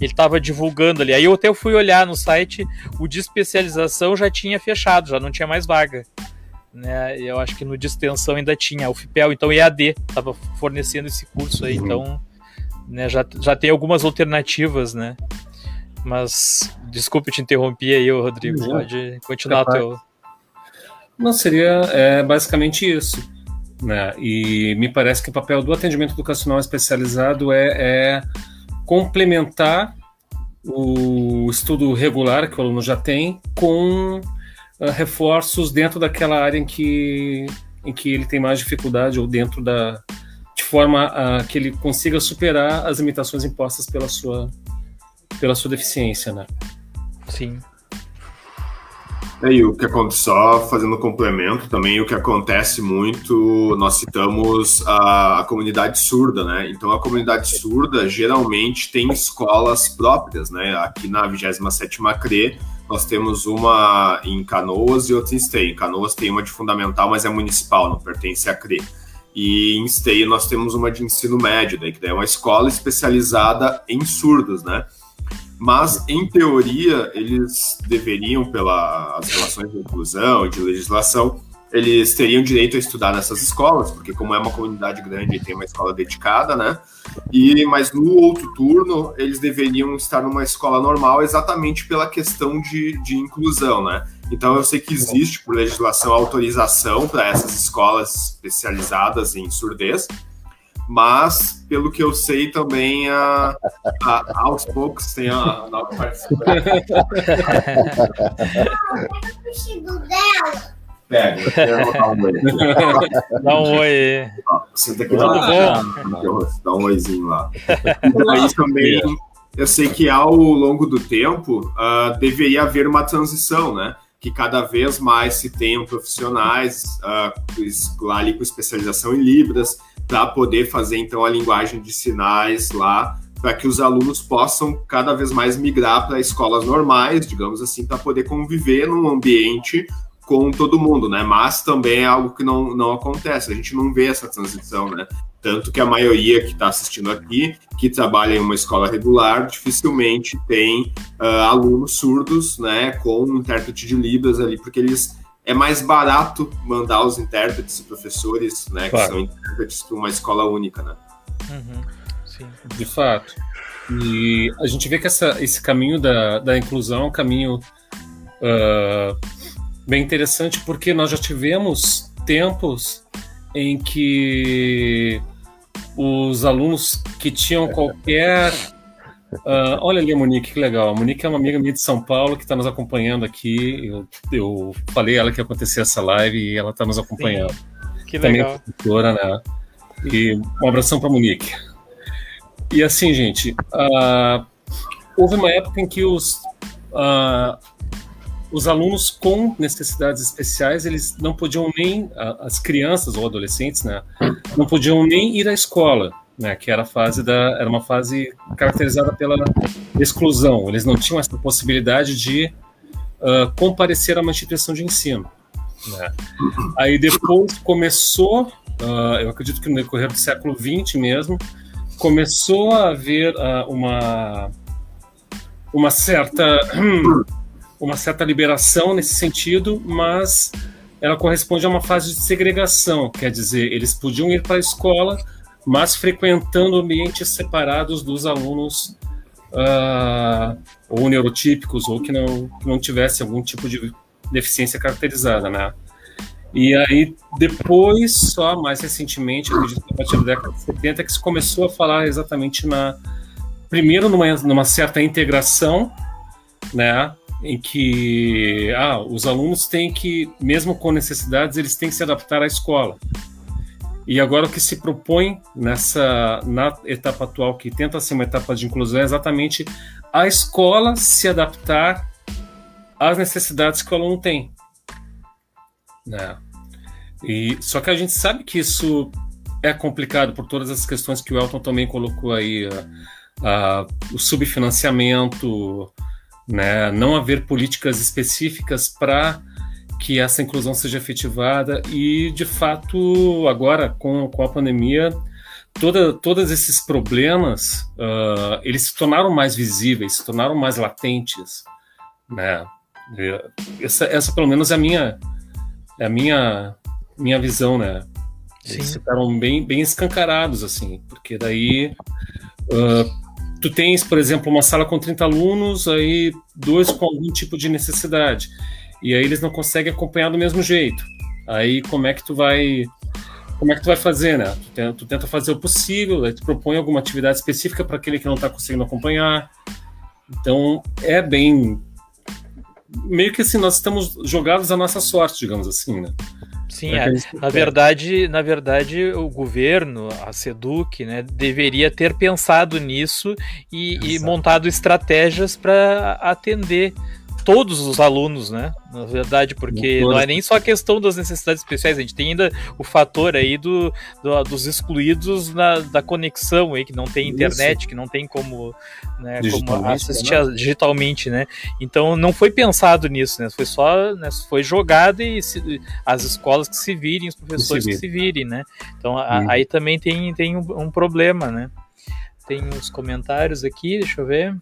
Ele estava divulgando ali. Aí eu até fui olhar no site, o de especialização já tinha fechado, já não tinha mais vaga. Né? Eu acho que no de extensão ainda tinha. A UFPEL, então EAD, estava fornecendo esse curso aí, uhum. então né, já, já tem algumas alternativas, né? Mas desculpe te interromper aí, Rodrigo. Não, pode continuar capaz. teu. Não, seria é, basicamente isso. Né? E me parece que o papel do atendimento educacional especializado é, é complementar o estudo regular que o aluno já tem com uh, reforços dentro daquela área em que, em que ele tem mais dificuldade ou dentro da de forma a que ele consiga superar as limitações impostas pela sua pela sua deficiência, né? Sim. É, e o que acontece, só fazendo complemento também, o que acontece muito, nós citamos a, a, comunidade surda, né? Então a comunidade surda geralmente tem escolas próprias, né? Aqui na 27 CRE, nós temos uma em Canoas e outra em Esteio. Em Canoas tem uma de fundamental, mas é municipal, não pertence à CRE. E em Esteio nós temos uma de ensino médio, daí, que daí é uma escola especializada em surdos, né? Mas em teoria eles deveriam, pelas relações de inclusão e de legislação, eles teriam direito a estudar nessas escolas, porque como é uma comunidade grande tem uma escola dedicada, né? E mas no outro turno eles deveriam estar numa escola normal, exatamente pela questão de, de inclusão, né? Então eu sei que existe por legislação autorização para essas escolas especializadas em surdez, mas pelo que eu sei também a, a aos poucos tem a nova participante. Pega, dar um oi. Dá um oi. Senta aqui ah, dá um oizinho lá. Aí também eu sei que ao longo do tempo uh, deveria haver uma transição, né? Que cada vez mais se tenham profissionais uh, ali com especialização em Libras, para poder fazer então a linguagem de sinais lá, para que os alunos possam cada vez mais migrar para escolas normais, digamos assim, para poder conviver num ambiente com todo mundo, né? Mas também é algo que não, não acontece, a gente não vê essa transição, né? Tanto que a maioria que está assistindo aqui, que trabalha em uma escola regular, dificilmente tem uh, alunos surdos, né, com um intérprete de Libras ali, porque eles é mais barato mandar os intérpretes e professores, né, claro. que são intérpretes para uma escola única, né? Uhum. Sim. De fato. E a gente vê que essa, esse caminho da, da inclusão é um caminho uh, bem interessante, porque nós já tivemos tempos em que os alunos que tinham qualquer. Uh, olha ali a Monique, que legal. A Monique é uma amiga minha de São Paulo que está nos acompanhando aqui. Eu, eu falei a ela que ia acontecer essa live e ela está nos acompanhando. Sim, que Também legal. É né? E um abração para Monique. E assim, gente, uh, houve uma época em que os, uh, os alunos com necessidades especiais, eles não podiam nem, as crianças ou adolescentes, né, não podiam nem ir à escola, né, que era a fase da, era uma fase caracterizada pela exclusão. Eles não tinham essa possibilidade de uh, comparecer a uma instituição de ensino. Né. Aí depois começou, uh, eu acredito que no decorrer do século XX mesmo, começou a haver uh, uma uma certa uma certa liberação nesse sentido, mas ela corresponde a uma fase de segregação, quer dizer, eles podiam ir para a escola, mas frequentando ambientes separados dos alunos uh, ou neurotípicos ou que não, que não tivesse algum tipo de deficiência caracterizada, né? E aí, depois, só mais recentemente, acredito que a partir da década de 70, que se começou a falar exatamente na. Primeiro, numa, numa certa integração, né? Em que ah, os alunos têm que, mesmo com necessidades, eles têm que se adaptar à escola. E agora o que se propõe nessa na etapa atual, que tenta ser uma etapa de inclusão, é exatamente a escola se adaptar às necessidades que o aluno tem. Né? E, só que a gente sabe que isso é complicado por todas as questões que o Elton também colocou aí, a, a, o subfinanciamento, né? não haver políticas específicas para que essa inclusão seja efetivada e, de fato, agora com, com a pandemia, toda, todos esses problemas uh, eles se tornaram mais visíveis, se tornaram mais latentes, né? Essa, essa pelo menos é a minha é a minha minha visão, né? Eles ficaram bem bem escancarados assim, porque daí uh, tu tens, por exemplo, uma sala com 30 alunos, aí dois com algum tipo de necessidade. E aí eles não conseguem acompanhar do mesmo jeito. Aí como é que tu vai como é que tu vai fazer, né? Tu tenta, tu tenta fazer o possível, aí tu propõe alguma atividade específica para aquele que não está conseguindo acompanhar. Então é bem meio que assim nós estamos jogados à nossa sorte, digamos assim, né? Sim, é. na verdade, na verdade, o governo, a Seduc, né, deveria ter pensado nisso e, e montado estratégias para atender todos os alunos, né? Na verdade, porque não é nem só a questão das necessidades especiais, a gente tem ainda o fator aí do, do dos excluídos na, da conexão aí, que não tem internet, Isso. que não tem como, né, como assistir né? digitalmente, né? Então não foi pensado nisso, né? Foi só, né, foi jogado e se, as escolas que se virem, os professores que se virem, né? Então a, aí também tem, tem um, um problema, né? Tem uns comentários aqui, deixa eu ver.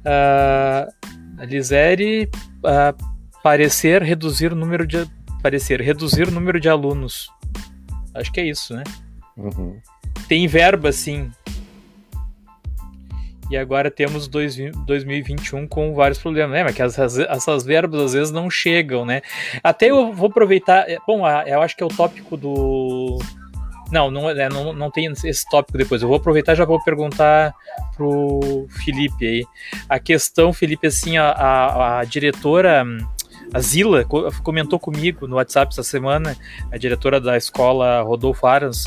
Uh, Lisere uh, parecer reduzir o número de parecer reduzir o número de alunos. Acho que é isso, né? Uhum. Tem verba, sim. E agora temos dois, 2021 com vários problemas, né? Mas que essas, essas verbas às vezes não chegam, né? Até eu vou aproveitar. É, bom, eu acho que é o tópico do não, não, é, não, não tem esse tópico depois. Eu vou aproveitar e já vou perguntar pro Felipe aí. A questão, Felipe, assim, a, a, a diretora, a Zila, comentou comigo no WhatsApp essa semana, a diretora da escola Rodolfo Aras,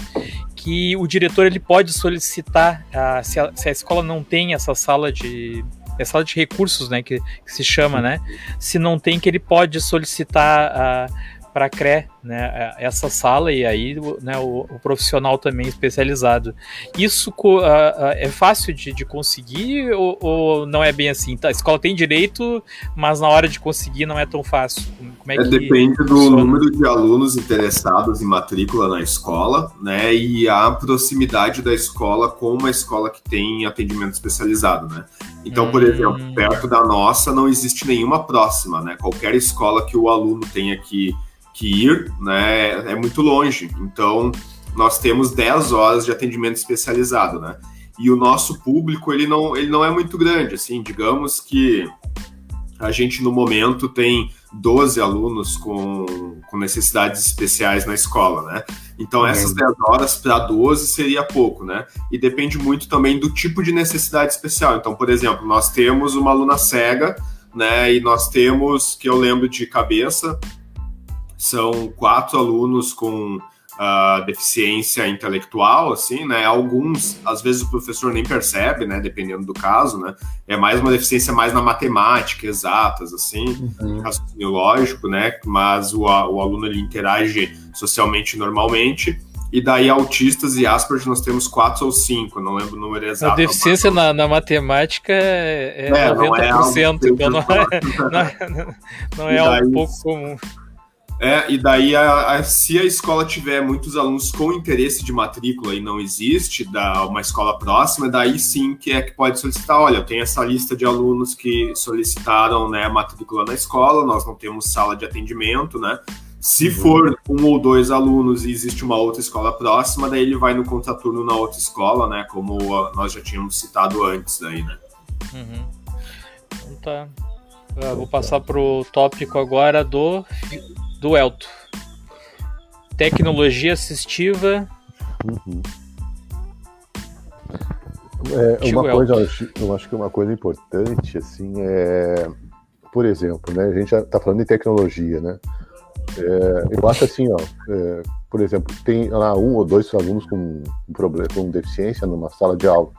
que o diretor ele pode solicitar, a, se, a, se a escola não tem essa sala de é sala de recursos, né, que, que, se chama, né? Se não tem, que ele pode solicitar a para CRE, né, é, essa sala e aí né, o, o profissional também especializado. Isso uh, uh, é fácil de, de conseguir ou, ou, não é bem assim? Tá, a escola tem direito, mas na hora de conseguir não é tão fácil. Como é, é que depende do funciona? número de alunos interessados em matrícula na escola, né, e a proximidade da escola com uma escola que tem atendimento especializado, né. Então, por hum. exemplo, perto da nossa não existe nenhuma próxima, né? Qualquer escola que o aluno tenha que que ir, né, é muito longe. Então, nós temos 10 horas de atendimento especializado, né? E o nosso público, ele não, ele não é muito grande, assim, digamos que a gente no momento tem 12 alunos com, com necessidades especiais na escola, né? Então essas 10 horas para 12 seria pouco, né? E depende muito também do tipo de necessidade especial. Então, por exemplo, nós temos uma aluna cega, né? E nós temos, que eu lembro de cabeça, são quatro alunos com uh, deficiência intelectual, assim, né? Alguns, às vezes o professor nem percebe, né? Dependendo do caso, né? É mais uma deficiência mais na matemática, exatas, assim, uhum. raciocínio lógico, né? Mas o, o aluno ele interage socialmente normalmente. E daí, autistas e Asperger, nós temos quatro ou cinco, não lembro o número exato. A deficiência na, na, matemática é, é, é 90%, não é então não é, não é, não é algo pouco comum. É, e daí, a, a, se a escola tiver muitos alunos com interesse de matrícula e não existe da, uma escola próxima, daí sim que é que pode solicitar. Olha, eu tenho essa lista de alunos que solicitaram né, matrícula na escola, nós não temos sala de atendimento, né? Se uhum. for um ou dois alunos e existe uma outra escola próxima, daí ele vai no contraturno na outra escola, né? Como nós já tínhamos citado antes aí, né? Uhum. Então tá. Eu vou passar pro tópico agora do do Elto. Tecnologia assistiva. Uhum. É, uma coisa, eu acho, que uma coisa importante, assim, é, por exemplo, né, a gente já está falando de tecnologia, né, é, eu acho assim, ó, é, por exemplo, tem lá um ou dois alunos com um problema, com deficiência numa sala de aula,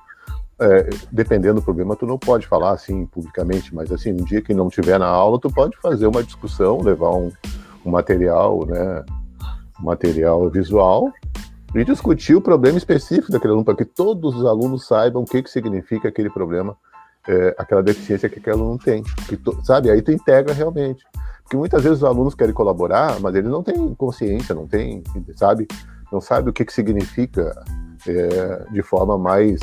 é, dependendo do problema, tu não pode falar assim publicamente, mas assim, um dia que não tiver na aula, tu pode fazer uma discussão, levar um, um material, né, material visual e discutir o problema específico daquele aluno, para que todos os alunos saibam o que, que significa aquele problema, é, aquela deficiência que aquele aluno tem. Que sabe? Aí tu integra realmente. Porque muitas vezes os alunos querem colaborar, mas eles não têm consciência, não têm, sabe? Não sabe o que, que significa é, de forma mais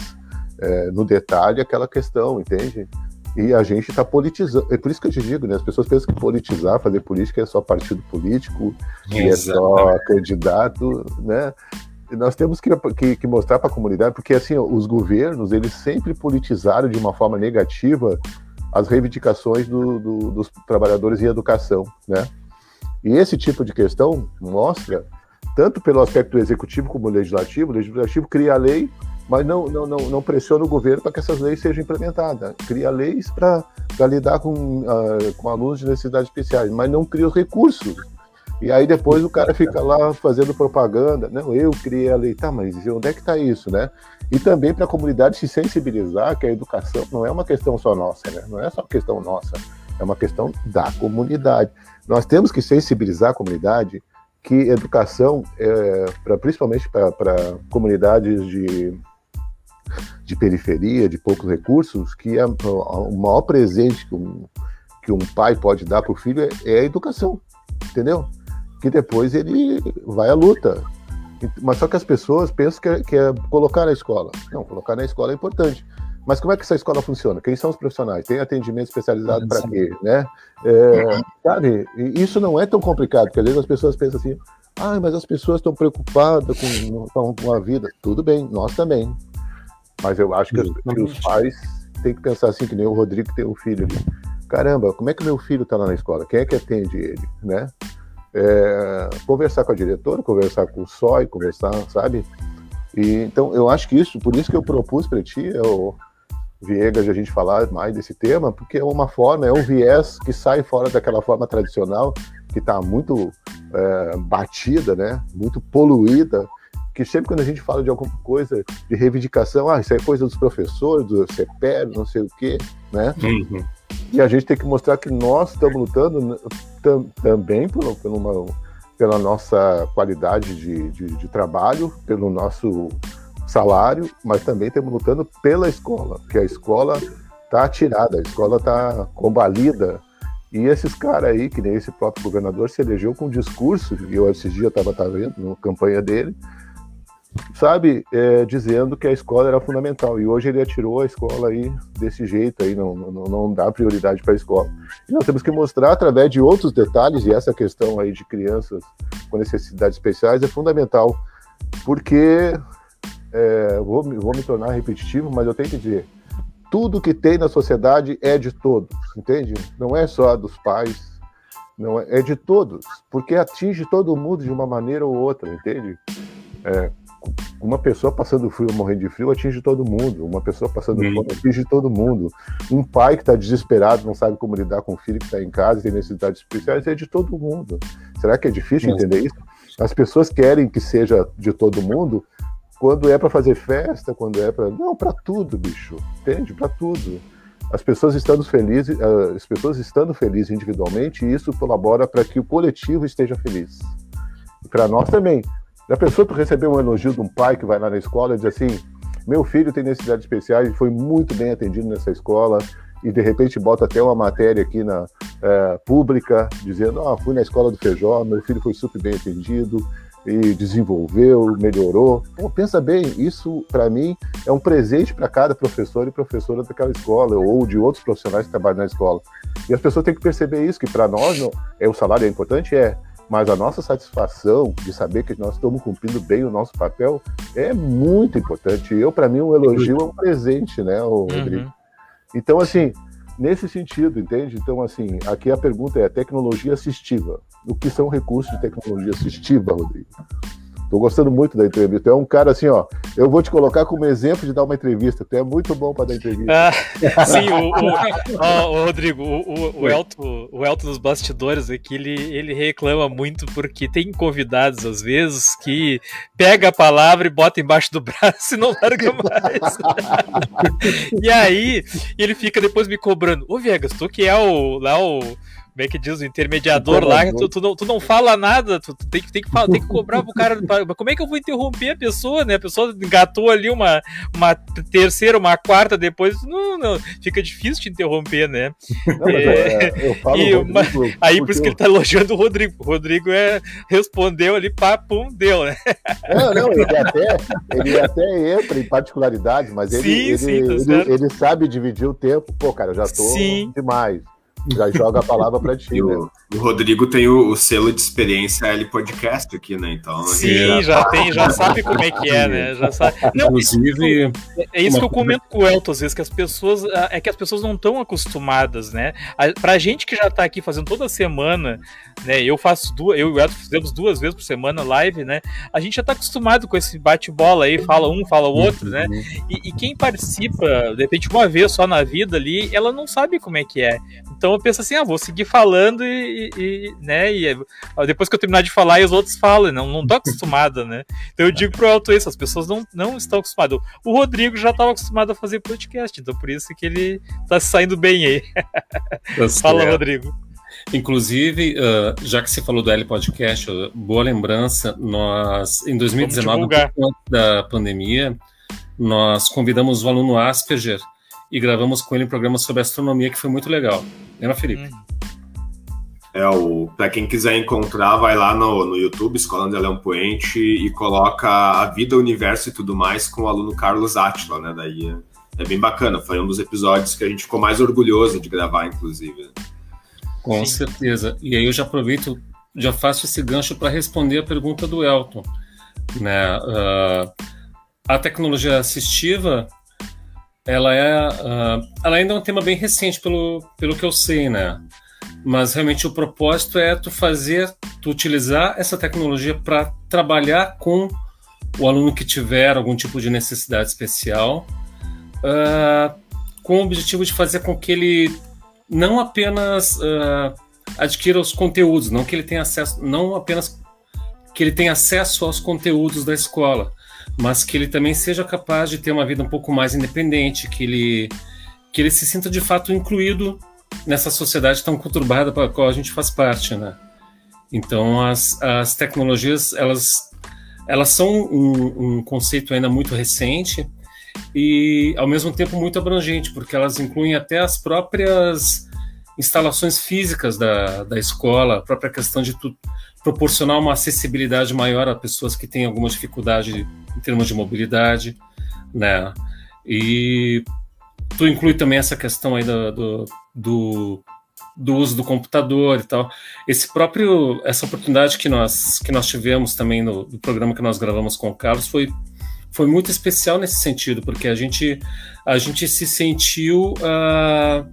é, no detalhe aquela questão, entende? E a gente está politizando. É por isso que eu te digo, né? As pessoas pensam que politizar, fazer política é só partido político, e é só candidato, né? E nós temos que, que, que mostrar para a comunidade, porque assim, os governos, eles sempre politizaram de uma forma negativa as reivindicações do, do, dos trabalhadores em educação, né? E esse tipo de questão mostra, tanto pelo aspecto executivo como legislativo, o legislativo cria a lei mas não, não, não, não pressiona o governo para que essas leis sejam implementadas. Cria leis para lidar com, uh, com alunos de necessidades especiais, mas não cria os recursos. E aí depois o cara fica lá fazendo propaganda. Não, eu criei a lei. Tá, mas onde é que está isso, né? E também para a comunidade se sensibilizar que a educação não é uma questão só nossa, né? Não é só questão nossa, é uma questão da comunidade. Nós temos que sensibilizar a comunidade que educação, é, pra, principalmente para comunidades de de periferia, de poucos recursos, que é o maior presente que um, que um pai pode dar para o filho é, é a educação, entendeu? Que depois ele vai à luta. Mas só que as pessoas pensam que é, que é colocar na escola. Não, colocar na escola é importante. Mas como é que essa escola funciona? Quem são os profissionais? Tem atendimento especializado para quê? Né? É, sabe? Isso não é tão complicado, porque às vezes as pessoas pensam assim, ah, mas as pessoas estão preocupadas com, com a vida. Tudo bem, nós também. Mas eu acho que, que os pais têm que pensar assim, que nem o Rodrigo tem um filho ali. Caramba, como é que meu filho está lá na escola? Quem é que atende ele, né? É, conversar com a diretora, conversar com o SOI, conversar, sabe? E, então, eu acho que isso, por isso que eu propus para ti, é o Viegas, a gente falar mais desse tema, porque é uma forma, é um viés que sai fora daquela forma tradicional, que está muito é, batida, né? Muito poluída, que sempre quando a gente fala de alguma coisa de reivindicação, ah, isso é coisa dos professores, do CPR, não sei o quê, né? Uhum. E a gente tem que mostrar que nós estamos lutando tam, também por, por uma, pela nossa qualidade de, de, de trabalho, pelo nosso salário, mas também estamos lutando pela escola, porque a escola está atirada, a escola está combalida. E esses caras aí, que nem esse próprio governador, se elegeu com um discurso, e eu esses dias estava vendo na campanha dele, sabe, é, dizendo que a escola era fundamental. E hoje ele atirou a escola aí desse jeito, aí não, não, não dá prioridade para a escola. E nós temos que mostrar através de outros detalhes, e essa questão aí de crianças com necessidades especiais é fundamental, porque é, vou, vou me tornar repetitivo, mas eu tenho que dizer, tudo que tem na sociedade é de todos, entende? Não é só dos pais, não é, é de todos, porque atinge todo mundo de uma maneira ou outra, entende? É, uma pessoa passando frio, morrendo de frio, atinge todo mundo. Uma pessoa passando fome atinge todo mundo. Um pai que está desesperado, não sabe como lidar com o filho que está em casa e tem necessidades especiais, é de todo mundo. Será que é difícil entender isso? As pessoas querem que seja de todo mundo quando é para fazer festa, quando é para. Não, para tudo, bicho. Entende? Para tudo. As pessoas estando felizes, ah, as pessoas estando felizes individualmente, isso colabora para que o coletivo esteja feliz. E para nós também. Já pensou tu receber um elogio de um pai que vai lá na escola e diz assim: meu filho tem necessidades especiais e foi muito bem atendido nessa escola, e de repente bota até uma matéria aqui na é, pública dizendo: ah, fui na escola do Feijó, meu filho foi super bem atendido e desenvolveu, melhorou. Pô, pensa bem, isso para mim é um presente para cada professor e professora daquela escola ou de outros profissionais que trabalham na escola. E as pessoas têm que perceber isso, que para nós não, é o salário é importante, é, mas a nossa satisfação de saber que nós estamos cumprindo bem o nosso papel é muito importante. Eu, para mim, um elogio é um presente, né, Rodrigo? Uhum. Então, assim, nesse sentido, entende? Então, assim, aqui a pergunta é tecnologia assistiva. O que são recursos de tecnologia assistiva, Rodrigo? Tô gostando muito da entrevista. É um cara assim, ó. Eu vou te colocar como exemplo de dar uma entrevista. Tu é muito bom para dar entrevista. Ah, sim, o, o, o Rodrigo, o, o, Elton, o Elton dos bastidores aqui, ele, ele reclama muito porque tem convidados, às vezes, que pega a palavra e bota embaixo do braço e não larga mais. e aí, ele fica depois me cobrando. Ô, Vegas, tu que é o, lá o como é que diz, o intermediador lá, tu, tu, não, tu não fala nada, tu, tu tem, que, tem, que, tem que cobrar pro cara. como é que eu vou interromper a pessoa, né? A pessoa engatou ali uma, uma terceira, uma quarta depois. Não, não, fica difícil te interromper, né? Não, é, é, eu falo e, uma, aí por isso que ele tá elogiando o Rodrigo. O Rodrigo é, respondeu ali, pá, pum, deu, né? Não, não, ele até, ele até entra em particularidades, mas ele, sim, ele, sim, tá ele, ele, sabe dividir o tempo. Pô, cara, eu já tô sim. demais já joga a palavra para ti. Né? O, Rodrigo tem o, o, selo de experiência L podcast aqui, né? Então. Sim, já, já tem, já sabe como é que é, né? Já sabe. Não, Inclusive. É, é isso que eu comento com o Elton, às vezes, que as pessoas. É que as pessoas não estão acostumadas, né? A, pra gente que já tá aqui fazendo toda semana, né? Eu faço duas, eu e o Elton fizemos duas vezes por semana live, né? A gente já tá acostumado com esse bate-bola aí, fala um, fala o outro, né? E, e quem participa, de repente, uma vez só na vida ali, ela não sabe como é que é. Então eu penso assim, ah, vou seguir falando e, e né, e depois que eu terminar de falar, e os outros falam, não, não tô acostumada, né? Então eu digo pro Alto isso, as pessoas não, não estão acostumadas. O Rodrigo já estava acostumado a fazer podcast, então por isso que ele tá saindo bem aí. Fala, Rodrigo. Inclusive, uh, já que você falou do L Podcast, boa lembrança, nós, em 2019, antes da pandemia, nós convidamos o aluno Asperger e gravamos com ele um programa sobre astronomia que foi muito legal. Lembra, Felipe? Hum. É, o, pra quem quiser encontrar, vai lá no, no YouTube, Escola André Leão Poente, e coloca a vida, o universo e tudo mais com o aluno Carlos Atila, né? Daí é, é, bem bacana. Foi um dos episódios que a gente ficou mais orgulhoso de gravar, inclusive. Com Sim. certeza. E aí eu já aproveito, já faço esse gancho para responder a pergunta do Elton. Né? Uh, a tecnologia assistiva ela é uh, ela ainda é um tema bem recente pelo, pelo que eu sei, né? Mas realmente o propósito é tu fazer, tu utilizar essa tecnologia para trabalhar com o aluno que tiver algum tipo de necessidade especial, uh, com o objetivo de fazer com que ele não apenas uh, adquira os conteúdos, não que ele tenha acesso, não apenas que ele tenha acesso aos conteúdos da escola, mas que ele também seja capaz de ter uma vida um pouco mais independente, que ele, que ele se sinta de fato incluído nessa sociedade tão conturbada para a qual a gente faz parte, né? Então, as, as tecnologias, elas, elas são um, um conceito ainda muito recente e, ao mesmo tempo, muito abrangente, porque elas incluem até as próprias instalações físicas da, da escola, a própria questão de tu, proporcionar uma acessibilidade maior a pessoas que têm alguma dificuldade em termos de mobilidade, né? E tu inclui também essa questão aí do, do, do, uso do computador e tal. Esse próprio, essa oportunidade que nós, que nós tivemos também no, no programa que nós gravamos com o Carlos foi, foi muito especial nesse sentido, porque a gente, a gente se sentiu uh,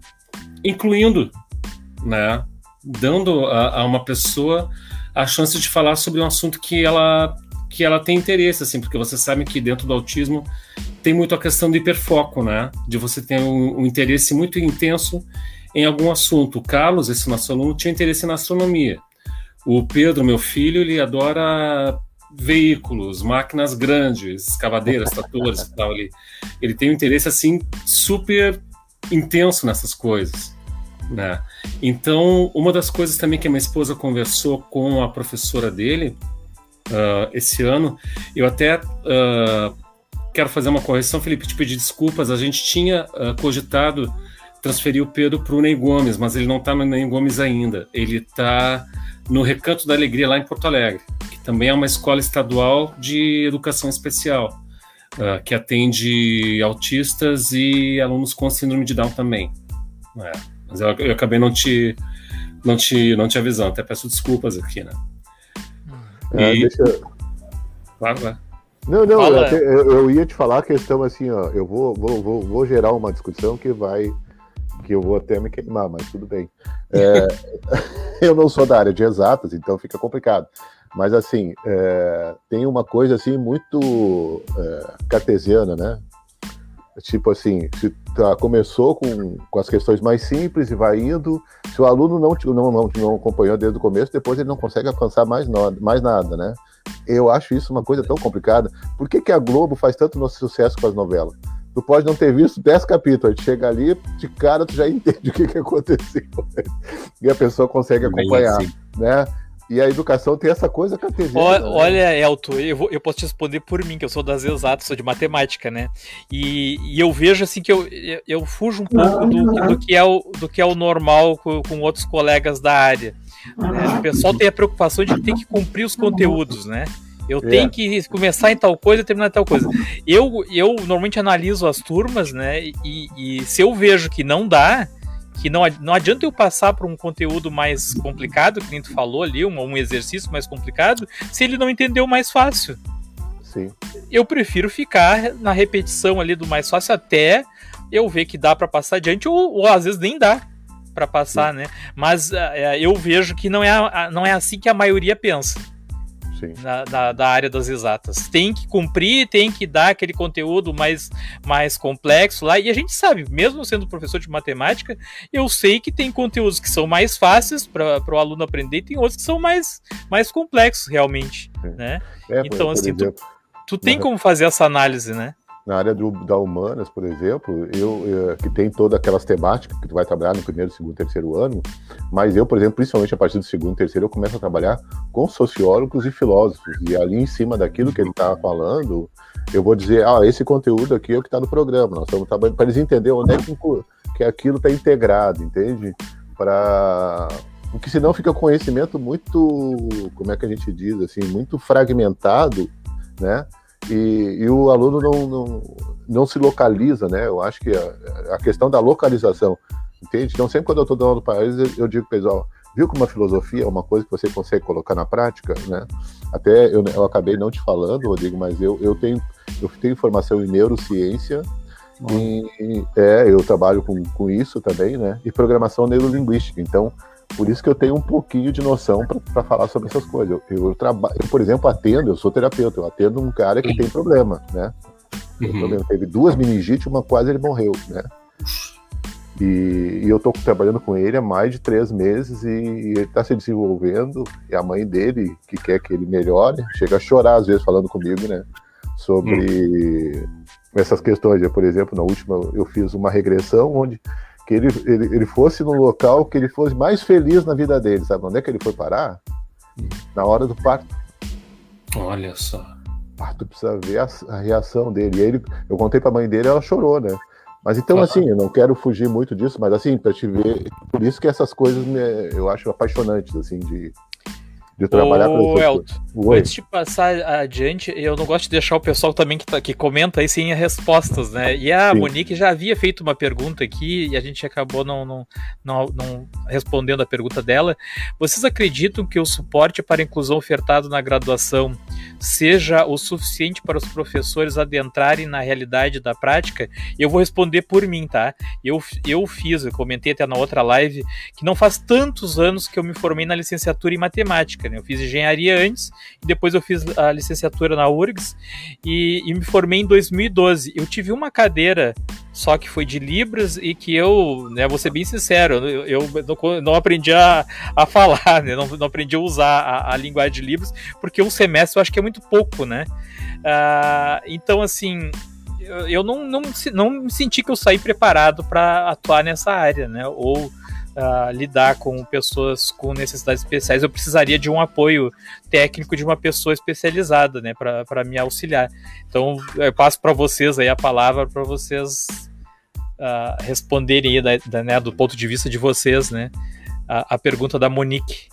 incluindo, né? Dando a, a uma pessoa a chance de falar sobre um assunto que ela que ela tem interesse, assim, porque você sabe que dentro do autismo tem muito a questão do hiperfoco, né? De você ter um, um interesse muito intenso em algum assunto. O Carlos, esse nosso aluno, tinha interesse na astronomia. O Pedro, meu filho, ele adora veículos, máquinas grandes, escavadeiras, tratores e tal. Ele, ele tem um interesse, assim, super intenso nessas coisas. Né? Então, uma das coisas também que a minha esposa conversou com a professora dele uh, esse ano, eu até uh, quero fazer uma correção, Felipe, te pedir desculpas. A gente tinha uh, cogitado transferir o Pedro para o Ney Gomes, mas ele não está no Ney Gomes ainda. Ele está no Recanto da Alegria, lá em Porto Alegre, que também é uma escola estadual de educação especial, uh, que atende autistas e alunos com síndrome de Down também. É, mas eu, eu, acabei não te, não, te, não te avisando, até peço desculpas aqui, né? É, e... deixa... Vai, vai. Não, não, eu, eu, eu, ia te falar a questão assim, ó, eu vou, vou, vou, vou gerar uma discussão que vai que eu vou até me queimar, mas tudo bem. É, eu não sou da área de exatas, então fica complicado. Mas assim, é, tem uma coisa assim muito é, cartesiana, né? Tipo assim, se tá, começou com, com as questões mais simples e vai indo. Se o aluno não, não, não, não acompanhou desde o começo, depois ele não consegue alcançar mais, no, mais nada, né? Eu acho isso uma coisa tão complicada. Por que, que a Globo faz tanto nosso sucesso com as novelas? Tu pode não ter visto 10 capítulos, tu chega ali, de cara tu já entende o que, que aconteceu. e a pessoa consegue acompanhar, assim. né? E a educação tem essa coisa cartesiana. Olha, né? olha Elton, eu, vou, eu posso te responder por mim, que eu sou das exatas, sou de matemática, né? E, e eu vejo assim que eu, eu, eu fujo um pouco do, do, que é o, do que é o normal com, com outros colegas da área. Né? O pessoal tem a preocupação de ter que cumprir os conteúdos, né? Eu é. tenho que começar em tal coisa e terminar em tal coisa. Eu, eu normalmente analiso as turmas, né? E, e se eu vejo que não dá, que não, não adianta eu passar para um conteúdo mais complicado, que nem tu falou ali, um, um exercício mais complicado, se ele não entendeu mais fácil. Sim. Eu prefiro ficar na repetição ali do mais fácil até eu ver que dá para passar adiante, ou, ou às vezes nem dá para passar, Sim. né? Mas uh, eu vejo que não é, não é assim que a maioria pensa na, da, da, área das exatas. Tem que cumprir, tem que dar aquele conteúdo mais, mais complexo lá. E a gente sabe, mesmo sendo professor de matemática, eu sei que tem conteúdos que são mais fáceis para o aluno aprender e tem outros que são mais, mais complexos realmente. É. Né? É, então, assim, exemplo, tu, tu tem como fazer essa análise, né? Na área do, da humanas, por exemplo, eu, eu, que tem todas aquelas temáticas que tu vai trabalhar no primeiro, segundo, terceiro ano, mas eu, por exemplo, principalmente a partir do segundo, terceiro, eu começo a trabalhar com sociólogos e filósofos, e ali em cima daquilo que ele está falando, eu vou dizer, ah, esse conteúdo aqui é o que está no programa, nós estamos trabalhando para eles entenderem onde é que, que aquilo está integrado, entende? Para porque senão fica conhecimento muito, como é que a gente diz assim, muito fragmentado, né? E, e o aluno não, não, não, se localiza, né? Eu acho que a, a, questão da localização, entende? Então, sempre quando eu estou dando aula para eles, eu, eu digo, pessoal, viu como a filosofia é uma coisa que você consegue colocar na prática, né? Até eu, eu acabei não te falando, Rodrigo, mas eu, eu, tenho, eu tenho formação em neurociência, e, é, eu trabalho com, com isso também, né? E programação neurolinguística. Então, por isso que eu tenho um pouquinho de noção para falar sobre essas coisas. Eu, eu trabalho, eu, por exemplo, atendo, eu sou terapeuta, eu atendo um cara que tem problema, né? Uhum. Problema. Teve duas meningites, uma quase ele morreu, né? E, e eu estou trabalhando com ele há mais de três meses e, e ele está se desenvolvendo. E a mãe dele, que quer que ele melhore, chega a chorar às vezes falando comigo, né? Sobre uhum. essas questões. Eu, por exemplo, na última eu fiz uma regressão onde que ele, ele, ele fosse no local que ele fosse mais feliz na vida dele, sabe? Onde é que ele foi parar? na hora do parto. Olha só. Ah, tu precisa ver a, a reação dele. E ele, eu contei pra mãe dele, ela chorou, né? Mas então, assim, eu não quero fugir muito disso, mas assim, pra te ver, por isso que essas coisas me, eu acho apaixonantes, assim, de, de trabalhar Ô, Elton, antes de passar adiante, eu não gosto de deixar o pessoal também que, tá, que comenta aí sem respostas, né? E a Sim. Monique já havia feito uma pergunta aqui e a gente acabou não, não, não, não, respondendo a pergunta dela. Vocês acreditam que o suporte para a inclusão ofertado na graduação seja o suficiente para os professores adentrarem na realidade da prática? Eu vou responder por mim, tá? Eu, eu fiz, eu comentei até na outra live, que não faz tantos anos que eu me formei na licenciatura em matemática. Né? Eu fiz engenharia antes depois eu fiz a licenciatura na URGS e, e me formei em 2012. Eu tive uma cadeira só que foi de Libras e que eu, né, vou ser bem sincero, eu, eu não, não, aprendi a, a falar, né, não, não aprendi a usar a, a, linguagem de Libras, porque um semestre eu acho que é muito pouco, né? Uh, então, assim, eu não, não, não me senti que eu saí preparado para atuar nessa área, né? Ou uh, lidar com pessoas com necessidades especiais, eu precisaria de um apoio técnico de uma pessoa especializada, né, para me auxiliar. Então, eu passo para vocês aí a palavra para vocês uh, responderem da, da, né, do ponto de vista de vocês, né, a, a pergunta da Monique.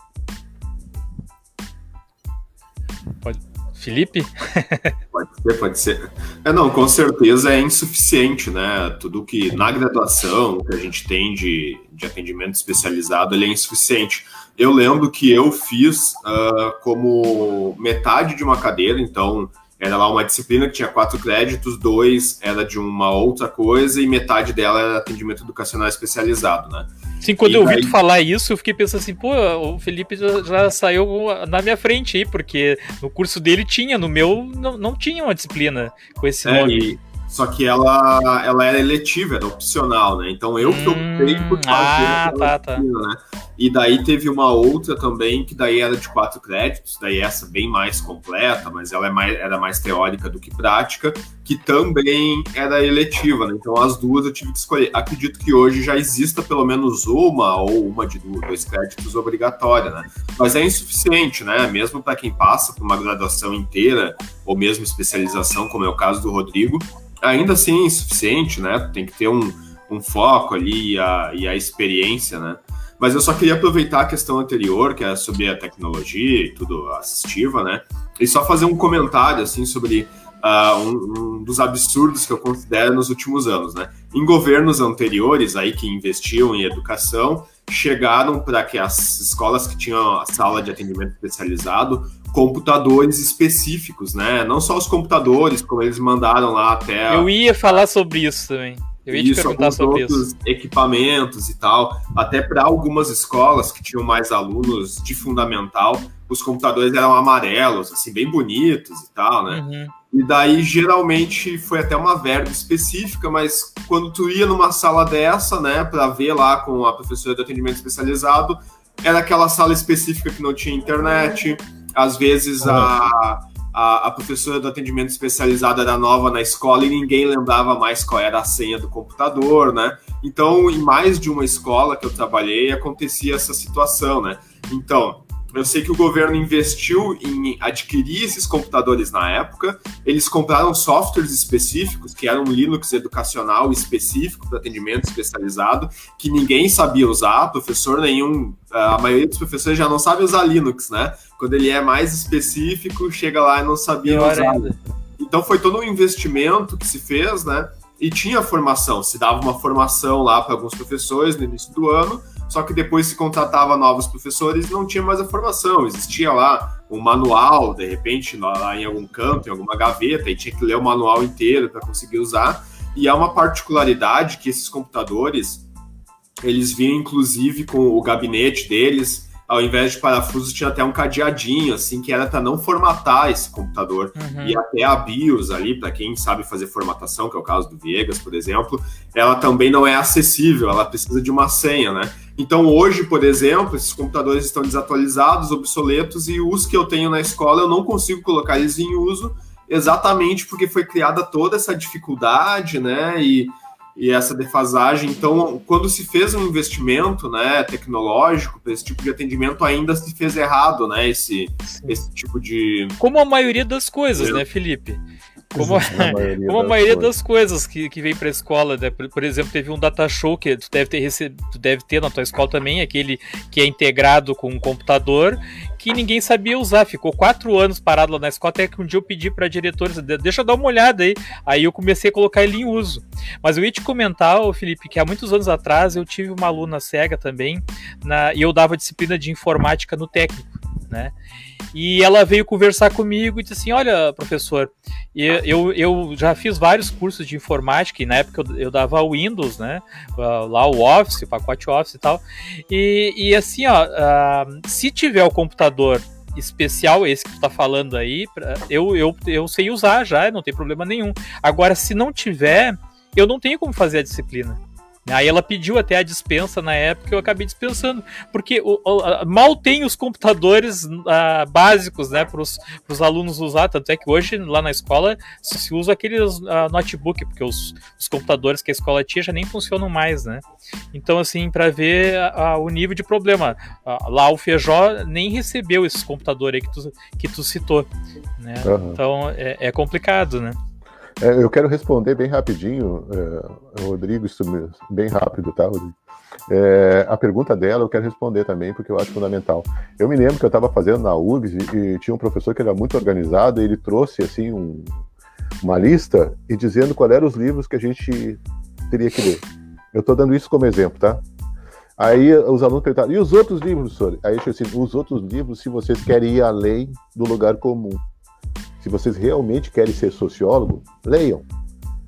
Pode. Felipe? pode ser, pode ser. É, não, com certeza é insuficiente, né? Tudo que na graduação que a gente tem de, de atendimento especializado, ele é insuficiente. Eu lembro que eu fiz uh, como metade de uma cadeira, então era lá uma disciplina que tinha quatro créditos, dois era de uma outra coisa e metade dela era atendimento educacional especializado, né? Sim, quando e eu ouvi tu falar isso, eu fiquei pensando assim, pô, o Felipe já, já, saiu na minha frente aí, porque no curso dele tinha, no meu não, não tinha uma disciplina com esse é, nome. Só que ela, ela era eletiva, era opcional, né? Então eu que optei por fazer ah, tá, tá. né? E daí teve uma outra também, que daí era de quatro créditos, daí essa bem mais completa, mas ela é mais, era mais teórica do que prática, que também era eletiva, né? Então as duas eu tive que escolher. Acredito que hoje já exista pelo menos uma ou uma de dois créditos obrigatória, né? Mas é insuficiente, né? Mesmo para quem passa por uma graduação inteira, ou mesmo especialização, como é o caso do Rodrigo, ainda assim é insuficiente, né? Tem que ter um, um foco ali e a, e a experiência, né? Mas eu só queria aproveitar a questão anterior, que é sobre a tecnologia e tudo assistiva, né? E só fazer um comentário, assim, sobre uh, um, um, dos absurdos que eu considero nos últimos anos, né? Em governos anteriores, aí, que investiam em educação, chegaram para que as escolas que tinham a sala de atendimento especializado computadores específicos, né? Não só os computadores, como eles mandaram lá até. Eu ia falar sobre isso também. Eu ia isso, te perguntar sobre isso. equipamentos e tal. Até para algumas escolas que tinham mais alunos de fundamental, os computadores eram amarelos, assim, bem bonitos e tal, né? Uhum. E daí, geralmente, foi até uma verba específica, mas quando tu ia numa sala dessa, né, para ver lá com a professora de atendimento especializado, era aquela sala específica que não tinha internet, às vezes a, a, a, professora do atendimento especializado era nova na escola e ninguém lembrava mais qual era a senha do computador, né? Então, em mais de uma escola que eu trabalhei, acontecia essa situação, né? Então, eu sei que o governo investiu em adquirir esses computadores na época. Eles compraram softwares específicos, que eram um Linux educacional específico para atendimento especializado, que ninguém sabia usar, professor nenhum. A maioria dos professores já não sabe usar Linux, né? Quando ele é mais específico, chega lá e não sabia Pior usar. Ainda. Então foi todo um investimento que se fez, né? E tinha formação, se dava uma formação lá para alguns professores no início do ano só que depois se contratava novos professores e não tinha mais a formação. Existia lá um manual, de repente, lá em algum canto, em alguma gaveta, e tinha que ler o manual inteiro para conseguir usar. E há uma particularidade que esses computadores, eles vinham inclusive com o gabinete deles, ao invés de parafusos, tinha até um cadeadinho, assim, que era para não formatar esse computador. Uhum. E até a BIOS ali, para quem sabe fazer formatação, que é o caso do Viegas, por exemplo, ela também não é acessível, ela precisa de uma senha, né? Então, hoje, por exemplo, esses computadores estão desatualizados, obsoletos, e os que eu tenho na escola eu não consigo colocar eles em uso, exatamente porque foi criada toda essa dificuldade, né? E, e essa defasagem. Então, quando se fez um investimento né, tecnológico para esse tipo de atendimento, ainda se fez errado, né? Esse, esse tipo de. Como a maioria das coisas, é. né, Felipe? Como, a, maioria, como a das, maioria coisas. das coisas que, que vem para a escola, né? Por, por, exemplo, teve um data show que tu deve ter recebido, deve ter na tua escola também, aquele que é integrado com um computador que ninguém sabia usar. Ficou quatro anos parado lá na escola, até que um dia eu pedi para a diretora, deixa eu dar uma olhada aí. Aí eu comecei a colocar ele em uso. Mas eu ia te comentar, Felipe, que há muitos anos atrás eu tive uma aluna cega também, na, e eu dava disciplina de informática no técnico, né? E ela veio conversar comigo e disse assim: Olha, professor, eu, eu já fiz vários cursos de informática, e na época eu, eu dava o Windows, né? Lá o Office, o pacote Office e tal. E, e assim, ó, uh, se tiver o computador especial, esse que tu tá falando aí, eu, eu, eu sei usar já, não tem problema nenhum. Agora, se não tiver, eu não tenho como fazer a disciplina. Aí ela pediu até a dispensa na época eu acabei dispensando, porque o, o, mal tem os computadores uh, básicos né, para os alunos usar, tanto é que hoje lá na escola se usa aqueles uh, notebook, porque os, os, computadores que a escola tinha já nem funcionam mais, né? Então, assim, para ver uh, o nível de problema, lá o Feijó nem recebeu esses computadores aí que tu, que tu citou, né? Uhum. Então é, é complicado, né? É, eu quero responder bem rapidinho, é, Rodrigo, isso bem rápido, tá, Rodrigo? É, a pergunta dela eu quero responder também, porque eu acho fundamental. Eu me lembro que eu estava fazendo na URGS e, e, tinha um professor que era muito organizado e ele trouxe, assim, um, uma lista e dizendo quais eram os livros que a gente teria que ler. Eu estou dando isso como exemplo, tá? Aí os alunos perguntaram, e os outros livros, senhor? Aí eu disse assim, os outros livros, se vocês querem ir além do lugar comum. Se vocês realmente querem ser sociólogo, leiam.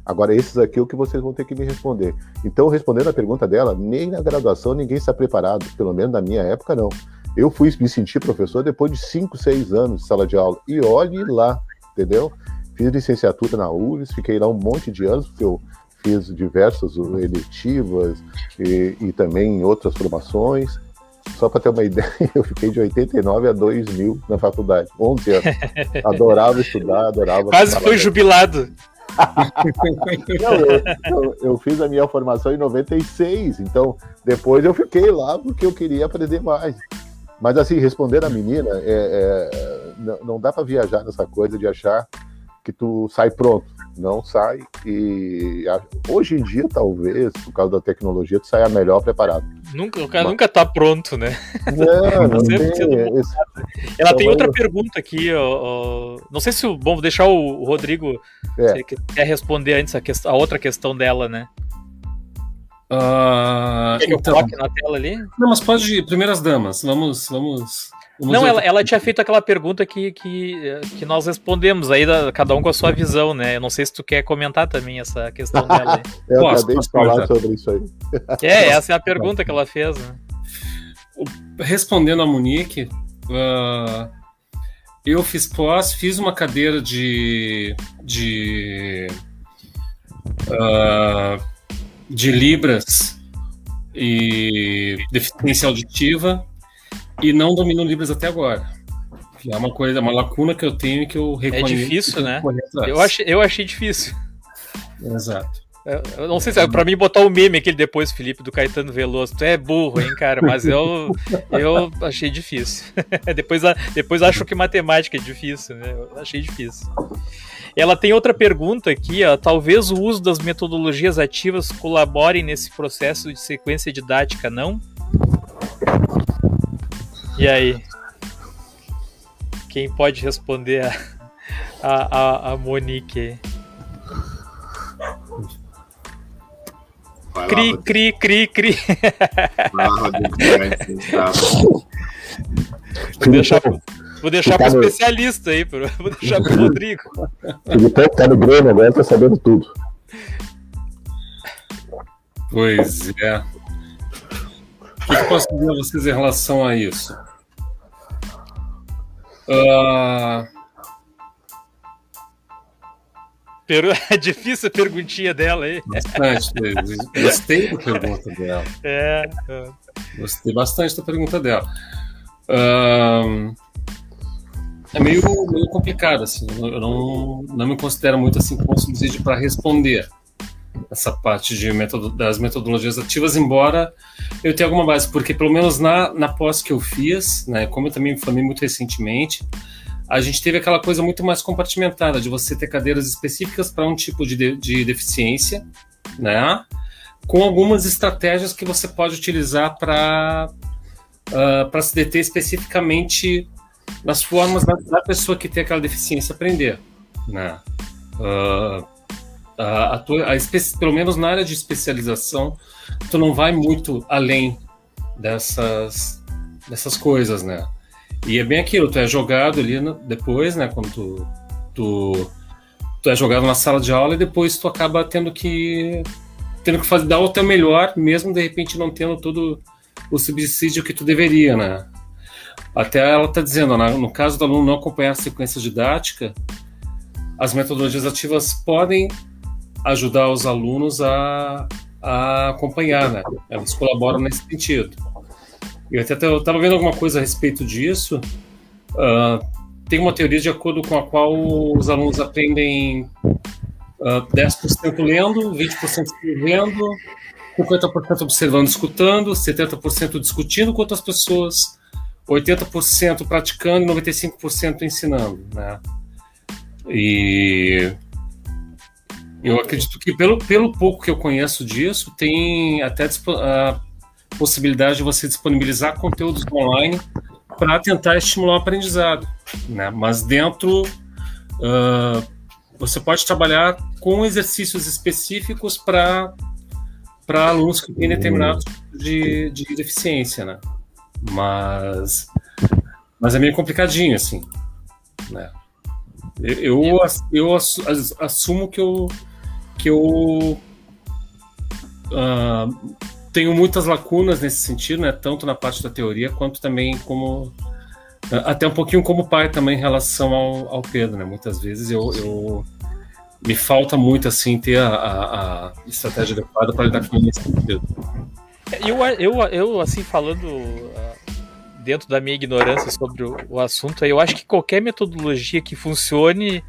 Agora, esses aqui é o que vocês vão ter que me responder. Então, respondendo a pergunta dela, nem na graduação ninguém está preparado, pelo menos na minha época, não. Eu fui me sentir professor depois de 5, 6 anos de sala de aula. E olhe lá, entendeu? Fiz licenciatura na URGS, fiquei lá um monte de anos, porque eu fiz diversas eletivas e, e também outras formações. Só para ter uma ideia, eu fiquei de 89 a 2000 na faculdade, 11 anos. Adorava estudar, adorava. Quase foi jubilado. Não, eu, eu, eu, fiz a minha formação em 96, então depois eu fiquei lá porque eu queria aprender mais. Mas assim, respondendo a menina, é, é, não, não dá para viajar nessa coisa de achar que tu sai pronto. Não sai. E hoje em dia, talvez, por causa da tecnologia, tu saia melhor preparado. Nunca, o cara Mas... nunca tá pronto, né? Não, não tem, esse... Ela tem outra pergunta aqui, ó, ó, não sei se bom vou deixar o, Rodrigo é. quer responder antes a, questão, a outra questão dela, né? Uh, Quer que então... coloque na tela ali? Não, mas pode ir, primeiras damas. Vamos, vamos. Vamos não, ela, ela, tinha feito aquela pergunta que, que, que nós respondemos aí, da, cada um com a sua visão, né? Eu não sei se tu quer comentar também essa questão dela. eu posso, acabei de falar sobre isso aí. É, essa é a pergunta que ela fez, né? Respondendo a Monique, uh, eu fiz pós, fiz uma cadeira de. de uh, de Libras e deficiência auditiva e não domino Libras até agora. É uma coisa, uma lacuna que eu tenho e que eu é reconheço. É difícil, né? Eu achei, eu achei difícil. Exato. Eu não sei se é pra mim botar o meme aquele depois, Felipe, do Caetano Veloso. Tu é burro, hein, cara? Mas eu, eu achei difícil. depois, depois acho que matemática é difícil, né? Eu achei difícil. Ela tem outra pergunta aqui, ó. Talvez o uso das metodologias ativas colabore nesse processo de sequência didática, não? E aí? Quem pode responder a, a, a, a Monique? Cri, cri, cri, cri. Vou deixar, vou deixar pro especialista aí, pro, vou deixar pro Rodrigo. Filipão tá no Grêmio agora, tá sabendo tudo. Pois é. O que, que posso dizer a vocês em relação a isso? Uh, É difícil a perguntinha dela aí. Bastante. Gostei da pergunta dela. É, é. Gostei bastante da pergunta dela. Um, é meio, meio complicado, assim. Eu não, não me considero muito assim como subsídio para responder. Essa parte de metodo, das metodologias ativas, embora eu tenha alguma base, porque pelo menos na, na pós que eu fiz, né, como eu também me formei muito recentemente, a gente teve aquela coisa muito mais compartimentada, de você ter cadeiras específicas para um tipo de, de, de deficiência, né? com algumas estratégias que você pode utilizar para uh, para se deter especificamente nas formas da, da, pessoa que tem aquela deficiência aprender. Né? Uh, a, a tua, a pelo menos na área de especialização, tu não vai muito além dessas, dessas coisas, né? E é bem aquilo, tu é jogado ali no, depois, né? Quando tu, tu, tu é jogado na sala de aula e depois tu acaba tendo que tendo que fazer, dar o teu melhor, mesmo de repente não tendo todo o subsídio que tu deveria, né? Até ela está dizendo, né, no caso do aluno não acompanhar a sequência didática, as metodologias ativas podem ajudar os alunos a, a acompanhar, né? Elas colaboram nesse sentido. Eu até estava vendo alguma coisa a respeito disso. Uh, tem uma teoria de acordo com a qual os alunos aprendem uh, ah, 10% lendo, 20% escrevendo, 50% observando escutando, 70% discutindo com outras pessoas, 80% praticando e 95% ensinando, né? E eu acredito que pelo, pelo pouco que eu conheço disso, tem até a possibilidade de você disponibilizar conteúdos online para tentar estimular o aprendizado, né? Mas dentro uh, você pode trabalhar com exercícios específicos para alunos que têm determinado tipo de, de deficiência, né? Mas mas é meio complicadinho assim, né? Eu, eu, eu assumo que eu que eu uh, tenho muitas lacunas nesse sentido, né? Tanto na parte da teoria quanto também como até um pouquinho como pai também em relação ao, ao Pedro, né? Muitas vezes eu, eu me falta muito assim ter a, a, a estratégia adequada para lidar com esse sentido. Eu, eu, eu assim falando uh, dentro da minha ignorância sobre o, o assunto, eu acho que qualquer metodologia que funcione,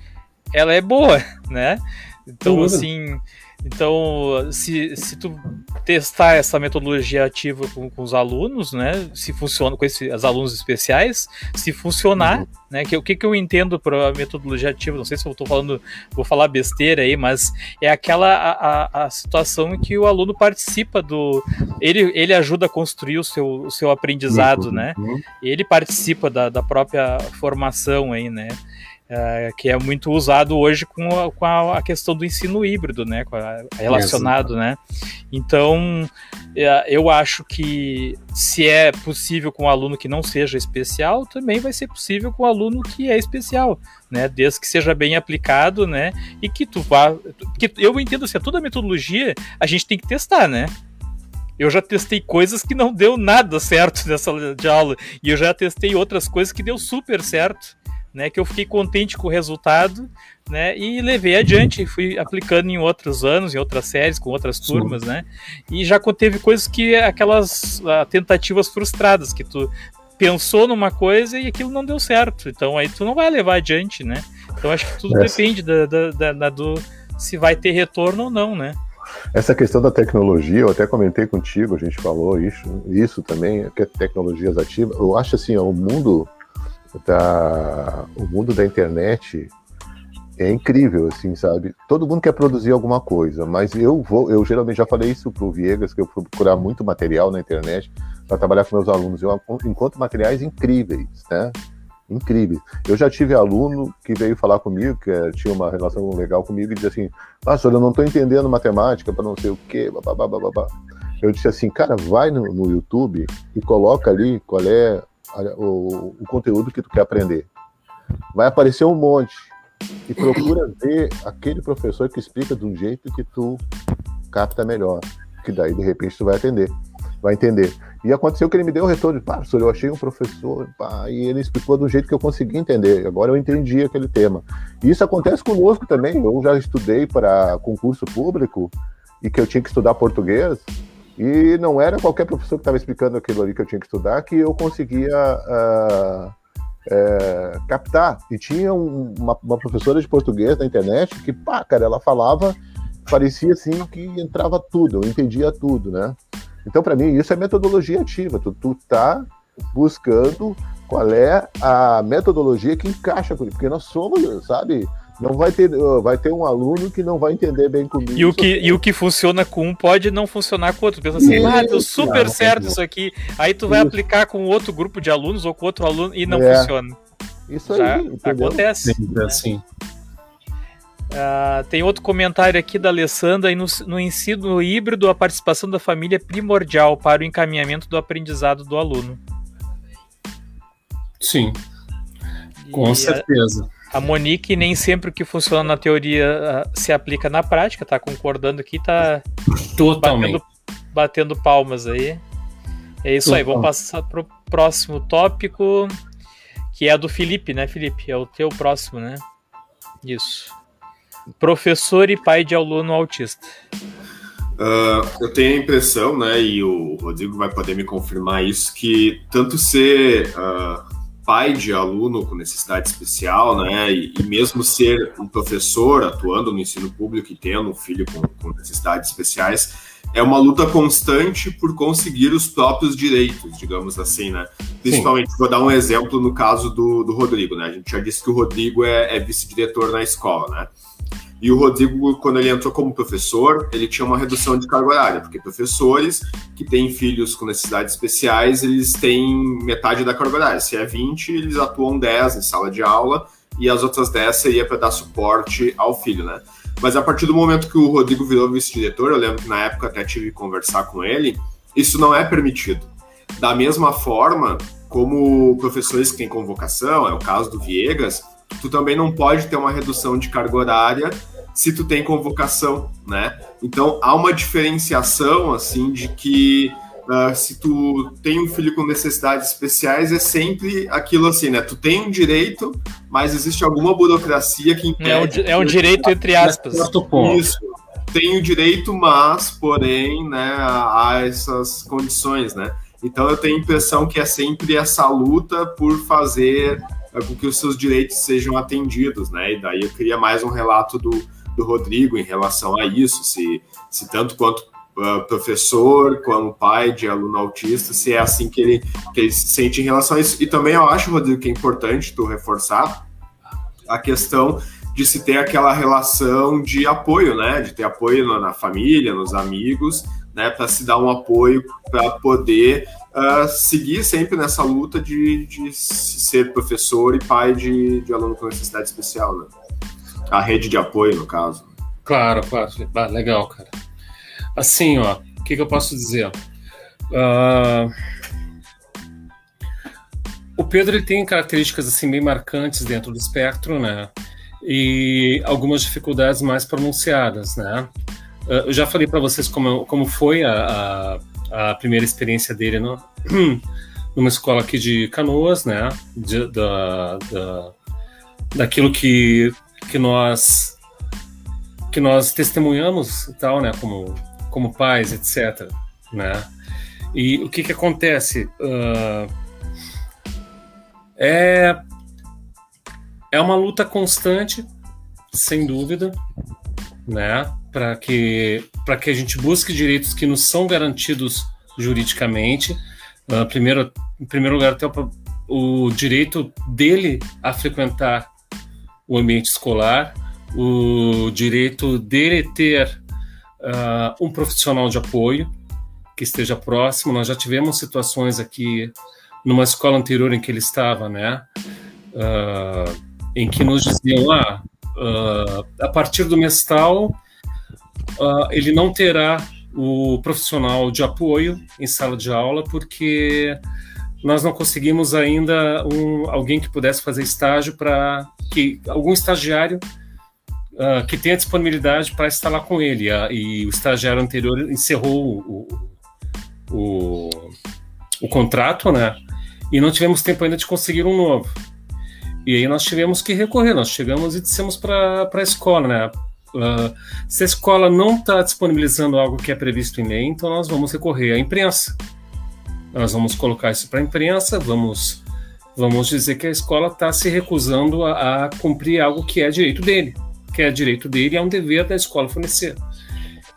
ela é boa, né? Então, assim, então, se, se tu testar essa metodologia ativa com, com os alunos, né, se funciona com esses alunos especiais, se funcionar, uhum. né, que o que, que eu entendo para metodologia ativa, não sei se eu estou falando, vou falar besteira aí, mas é aquela a, a, a, situação em que o aluno participa do, ele, ele ajuda a construir o seu, o seu aprendizado, uhum. né, ele participa da, da própria formação aí, né, é, que é muito usado hoje com, a, com a, questão do ensino híbrido, né, a, relacionado, né. Então, é, eu acho que se é possível com um aluno que não seja especial, também vai ser possível com um aluno que é especial, né, desde que seja bem aplicado, né, e que tu vá, que eu entendo assim, toda a metodologia a gente tem que testar, né. Eu já testei coisas que não deu nada certo nessa de aula e eu já testei outras coisas que deu super certo né, que eu fiquei contente com o resultado, né, e levei adiante, fui aplicando em outros anos, em outras séries, com outras turmas, Sim. né, e já teve coisas que, aquelas uh, tentativas frustradas, que tu pensou numa coisa e aquilo não deu certo, então aí tu não vai levar adiante, né, então acho que tudo Essa. depende da, da, da, da, do se vai ter retorno ou não, né. Essa questão da tecnologia, eu até comentei contigo, a gente falou isso, isso também, que é tecnologias ativas. Eu acho assim, o mundo da o mundo da internet é incrível, assim, sabe? Todo mundo quer produzir alguma coisa, mas eu vou, eu geralmente já falei isso pro Viegas, que eu fui procurar muito material na internet para trabalhar com meus alunos. Eu encontro materiais incríveis, né? Incríveis. Eu já tive aluno que veio falar comigo, que eh, tinha uma relação legal comigo, e disse assim: Pastor, eu não estou entendendo matemática para não sei o quê, babá. Eu disse assim, cara, vai no, no YouTube e coloca ali qual é o, o conteúdo que tu quer aprender. Vai aparecer um monte. E procura ver aquele professor que explica de um jeito que tu capta melhor. Que daí, de repente, tu vai atender. Vai entender. E aconteceu que ele me deu o retorno de, professor, eu achei um professor, pá, e ele explicou do jeito que eu consegui entender. Agora eu entendi aquele tema. E isso acontece conosco também. Eu já estudei para concurso público e que eu tinha que estudar português. E não era qualquer professor que estava explicando aquilo ali que eu tinha que estudar que eu conseguia uh, captar. E tinha um, uma, uma, professora de português na internet que, pá, cara, ela falava parecia assim que entrava tudo, eu entendia tudo, né? Então, para mim, isso é metodologia ativa. Tu, tu tá buscando qual é a metodologia que encaixa com ele, porque nós somos, sabe? Não vai ter, vai ter um aluno que não vai entender bem comigo. E o que, e o que funciona com um pode não funcionar com outro. Pensa assim, ah, deu super não, certo não. isso aqui. Aí tu vai isso. aplicar com outro grupo de alunos ou com outro aluno e não é. funciona. Isso aí, Já acontece. Sim, né? assim. Uh, tem outro comentário aqui da Alessandra. No, no ensino híbrido, a participação da família é primordial para o encaminhamento do aprendizado do aluno. Sim, com e certeza. A, a, Monique, nem sempre o que funciona na teoria uh, se aplica na prática, tá concordando aqui, tá Totalmente. Batendo, batendo palmas aí. É isso Total. aí, vamos passar pro próximo tópico, que é do Felipe, né, Felipe? É o teu próximo, né? Isso. Professor e pai de aluno autista. Uh, eu tenho a impressão, né, e o Rodrigo vai poder me confirmar isso, que tanto ser uh, pai de aluno com necessidade especial, né, e, e, mesmo ser um professor atuando no ensino público e tendo um filho com, com necessidades especiais, é uma luta constante por conseguir os próprios direitos, digamos assim, né? Principalmente, Sim. vou dar um exemplo no caso do, do Rodrigo, né? A gente já disse que o Rodrigo é, é vice-diretor na escola, né? E o Rodrigo, quando ele entrou como professor, ele tinha uma redução de carga horária, porque professores que têm filhos com necessidades especiais, eles têm metade da carga horária. Se é 20, eles atuam 10 em sala de aula, e as outras 10 seria para dar suporte ao filho, né? Mas a partir do momento que o Rodrigo virou vice-diretor, eu lembro que na época até tive que conversar com ele, isso não é permitido. Da mesma forma, como professores que têm convocação, é o caso do Viegas, tu também não pode ter uma redução de carga horária se tu tem convocação, né? Então há uma diferenciação assim de que uh, se tu tem um filho com necessidades especiais é sempre aquilo assim, né? Tu tem um direito, mas existe alguma burocracia que impede. É um, é um direito entre aspas. Isso. Tem o direito, mas porém, né, há essas condições, né? Então eu tenho a impressão que é sempre essa luta por fazer é, com que os seus direitos sejam atendidos, né? E daí eu queria mais um relato do, do Rodrigo em relação a isso, se, se tanto quanto uh, professor, como pai de aluno autista, se é assim que ele, que ele se sente em relação a isso. E também eu acho, Rodrigo, que é importante tu reforçar a questão de se ter aquela relação de apoio, né? De ter apoio na, na família, nos amigos, né? Para se dar um apoio para poder seguir sempre nessa luta de, de ser professor e pai de, de aluno com necessidade especial, né? A rede de apoio, no caso. Claro, claro. Ah, legal, cara. Assim, ó, o que, que eu posso dizer? Uh, o Pedro ele tem características assim bem marcantes dentro do espectro, né? E algumas dificuldades mais pronunciadas, né? Uh, eu já falei para vocês como, como foi a, a a primeira experiência dele no, numa escola aqui de Canoas, né? De, da, da, daquilo que, que nós que nós testemunhamos e tal, né? Como, como pais, etc. Né? E o que que acontece? Uh, é é uma luta constante, sem dúvida, né? Para que para que a gente busque direitos que nos são garantidos juridicamente. Uh, primeiro, em primeiro lugar, até o, o direito dele a frequentar o ambiente escolar, o direito dele ter uh, um profissional de apoio que esteja próximo. Nós já tivemos situações aqui numa escola anterior em que ele estava, né? Uh, em que nos diziam, ah, uh, a partir do mês tal, uh, ele não terá o profissional de apoio em sala de aula, porque nós não conseguimos ainda um, alguém que pudesse fazer estágio para que algum estagiário uh, que tenha disponibilidade para estar lá com ele. Uh, e o estagiário anterior encerrou o, o, o, contrato, né? E não tivemos tempo ainda de conseguir um novo. E aí nós tivemos que recorrer, nós chegamos e dissemos para a escola, né? Uh, se a escola não está disponibilizando algo que é previsto em lei, então nós vamos recorrer à imprensa. Nós vamos colocar isso para a imprensa, vamos, vamos dizer que a escola está se recusando a, a, cumprir algo que é direito dele, porque é direito dele e é um dever da escola fornecer.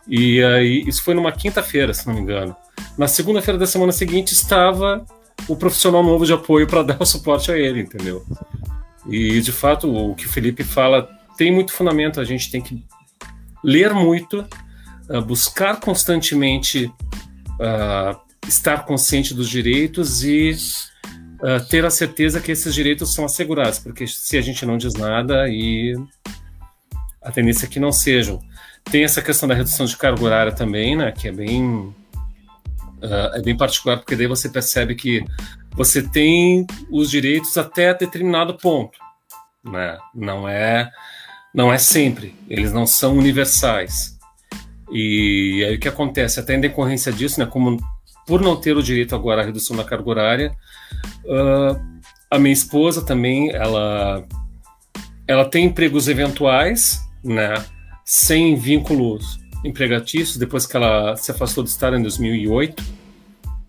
E aí, isso foi numa quinta-feira, se não me engano. Na segunda-feira da semana seguinte estava o profissional novo de apoio para dar o suporte a ele, entendeu? E de fato, o que o Felipe fala tem muito fundamento. A gente tem que ler muito, uh, buscar constantemente uh, estar consciente dos direitos e uh, ter a certeza que esses direitos são assegurados, porque se a gente não diz nada, e a tendência é que não sejam. Tem essa questão da redução de carga horária também, né, que é bem Uh, é bem particular porque daí você percebe que você tem os direitos até determinado ponto, né? Não é, não é sempre. Eles não são universais. E aí o que acontece? Até em decorrência disso, né? Como por não ter o direito agora à redução da carga horária, uh, a minha esposa também, ela, ela tem empregos eventuais, né? Sem vínculos empregatícios depois que ela se afastou do Estado em 2008.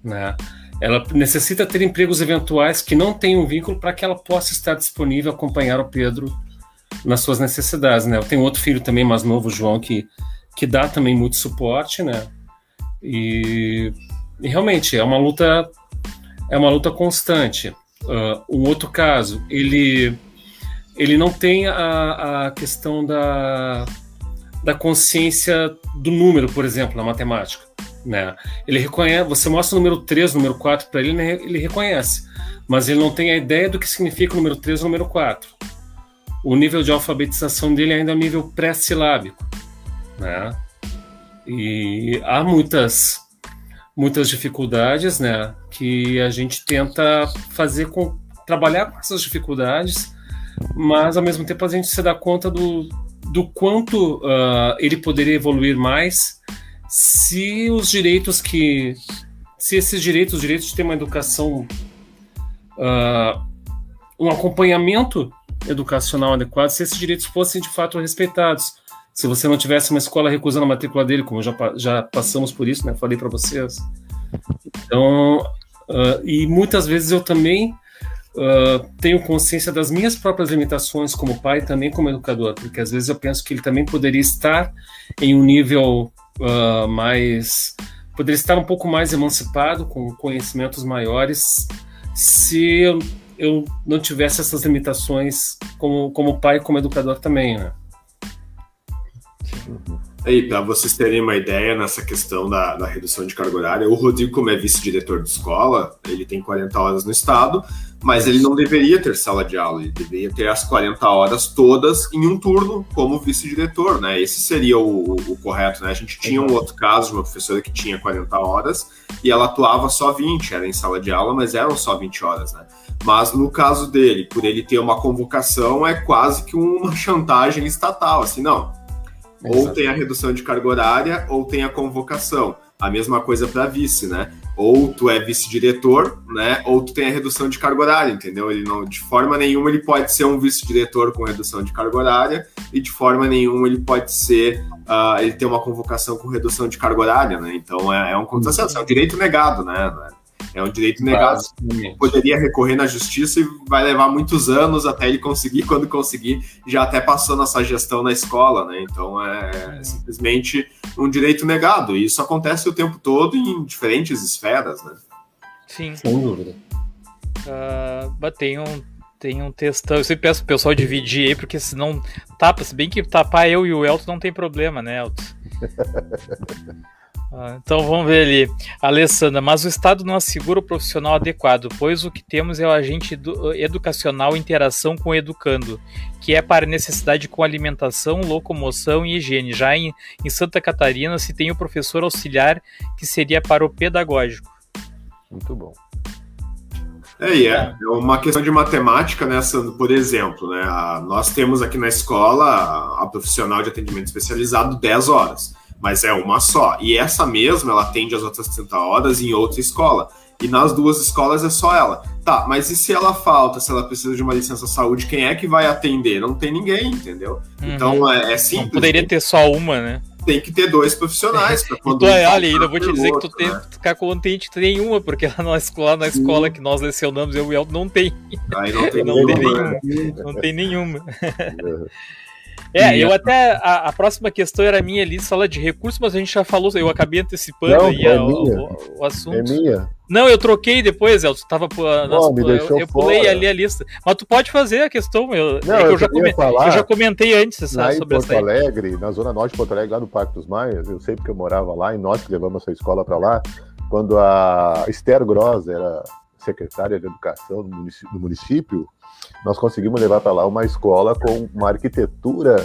Né? Ela necessita ter empregos eventuais que não tenham vínculo para que ela possa estar disponível a acompanhar o Pedro nas suas necessidades. Né? Eu tenho outro filho também mais novo, João, que, que dá também muito suporte, né? E, e realmente é uma luta é uma luta constante. Uh, um outro caso, ele ele não tem a, a questão da da consciência do número, por exemplo, na matemática. Né? Ele reconhece, você mostra o número 3, o número 4 para ele, ele reconhece, mas ele não tem a ideia do que significa o número 3 e o número 4. O nível de alfabetização dele ainda é um nível pré-silábico. Né? E há muitas muitas dificuldades, né, que a gente tenta fazer com trabalhar com essas dificuldades, mas ao mesmo tempo a gente se dá conta do, do quanto uh, ele poderia evoluir mais se os direitos que. Se esses direitos, os direitos de ter uma educação. Uh, um acompanhamento educacional adequado, se esses direitos fossem de fato respeitados. Se você não tivesse uma escola recusando a matrícula dele, como já, já passamos por isso, né? Falei para vocês. Então, uh, e muitas vezes eu também uh, tenho consciência das minhas próprias limitações como pai também como educador, porque às vezes eu penso que ele também poderia estar em um nível uh, mais. poderia estar um pouco mais emancipado, com conhecimentos maiores, se eu, eu não tivesse essas limitações como, como pai e como educador também, né? Aí, para vocês terem uma ideia nessa questão da, da redução de carga horária, o Rodrigo, como é vice-diretor de escola, ele tem 40 horas no estado, mas ele não deveria ter sala de aula, ele deveria ter as 40 horas todas em um turno como vice-diretor, né? Esse seria o, o, correto, né? A gente tinha um outro caso de uma professora que tinha 40 horas e ela atuava só 20, era em sala de aula, mas eram só 20 horas, né? Mas no caso dele, por ele ter uma convocação, é quase que uma chantagem estatal, assim, não ou tem a redução de carga horária, ou tem a convocação. A mesma coisa para vice, né? Ou tu é vice-diretor, né? Ou tu tem a redução de carga horária, entendeu? Ele não, de forma nenhuma ele pode ser um vice-diretor com redução de carga horária e de forma nenhuma ele pode ser uh, ele tem uma convocação com redução de carga horária, né? Então é, é um contrassenso, é um direito negado, né? É um direito negado. Poderia recorrer na justiça e vai levar muitos anos até ele conseguir. Quando conseguir, já até passou nossa gestão na escola, né? Então é, é simplesmente um direito negado. E isso acontece o tempo todo em diferentes esferas, né? Sim. Sem dúvida. Uh, tem um, tem um textão. Eu sempre peço pro pessoal dividir aí, porque senão tapa. Se bem que tapar eu e o Elton não tem problema, né, Elton? Ah, então vamos ver ali. Alessandra, mas o Estado não assegura o profissional adequado, pois o que temos é o agente educacional interação com o educando, que é para necessidade com alimentação, locomoção e higiene. Já em, em Santa Catarina se tem o professor auxiliar, que seria para o pedagógico. Muito bom. É, é, é uma questão de matemática, né, Sandro? Por exemplo, né, a, nós temos aqui na escola a, a profissional de atendimento especializado 10 horas mas é uma só. E essa mesma, ela atende as outras 30 horas em outra escola. E nas duas escolas é só ela. Tá, mas e se ela falta, se ela precisa de uma licença saúde, quem é que vai atender? Não tem ninguém, entendeu? Uhum. Então é, é simples. Não poderia ter só uma, né? Tem que ter dois profissionais. Pra quando então, olha, ainda vou te dizer outro, que tu tem né? que ficar contente, tu tem uma, porque lá na escola, na escola que nós lecionamos, eu e o Elton, não tem. Aí não tem não nenhuma. Tem nenhuma. Não tem nenhuma. É, e eu a... até. A, a, próxima questão era minha ali, sala de recursos, mas a gente já falou, eu acabei antecipando não, aí é o, o, o, assunto. É minha. Não, eu troquei depois, Elton. Tava. Nossa, me eu, eu pulei ali a lista. Mas tu pode fazer a questão. Eu, não, é eu, eu, já come, eu, já comentei antes essa, lá sobre Porto Alegre, na zona norte de Porto Alegre, lá no Parque dos Maias, eu sei porque eu morava lá e nós que levamos essa escola para lá, quando a Esther Gross era secretária de Educação do município, do município nós conseguimos levar para lá uma escola com uma arquitetura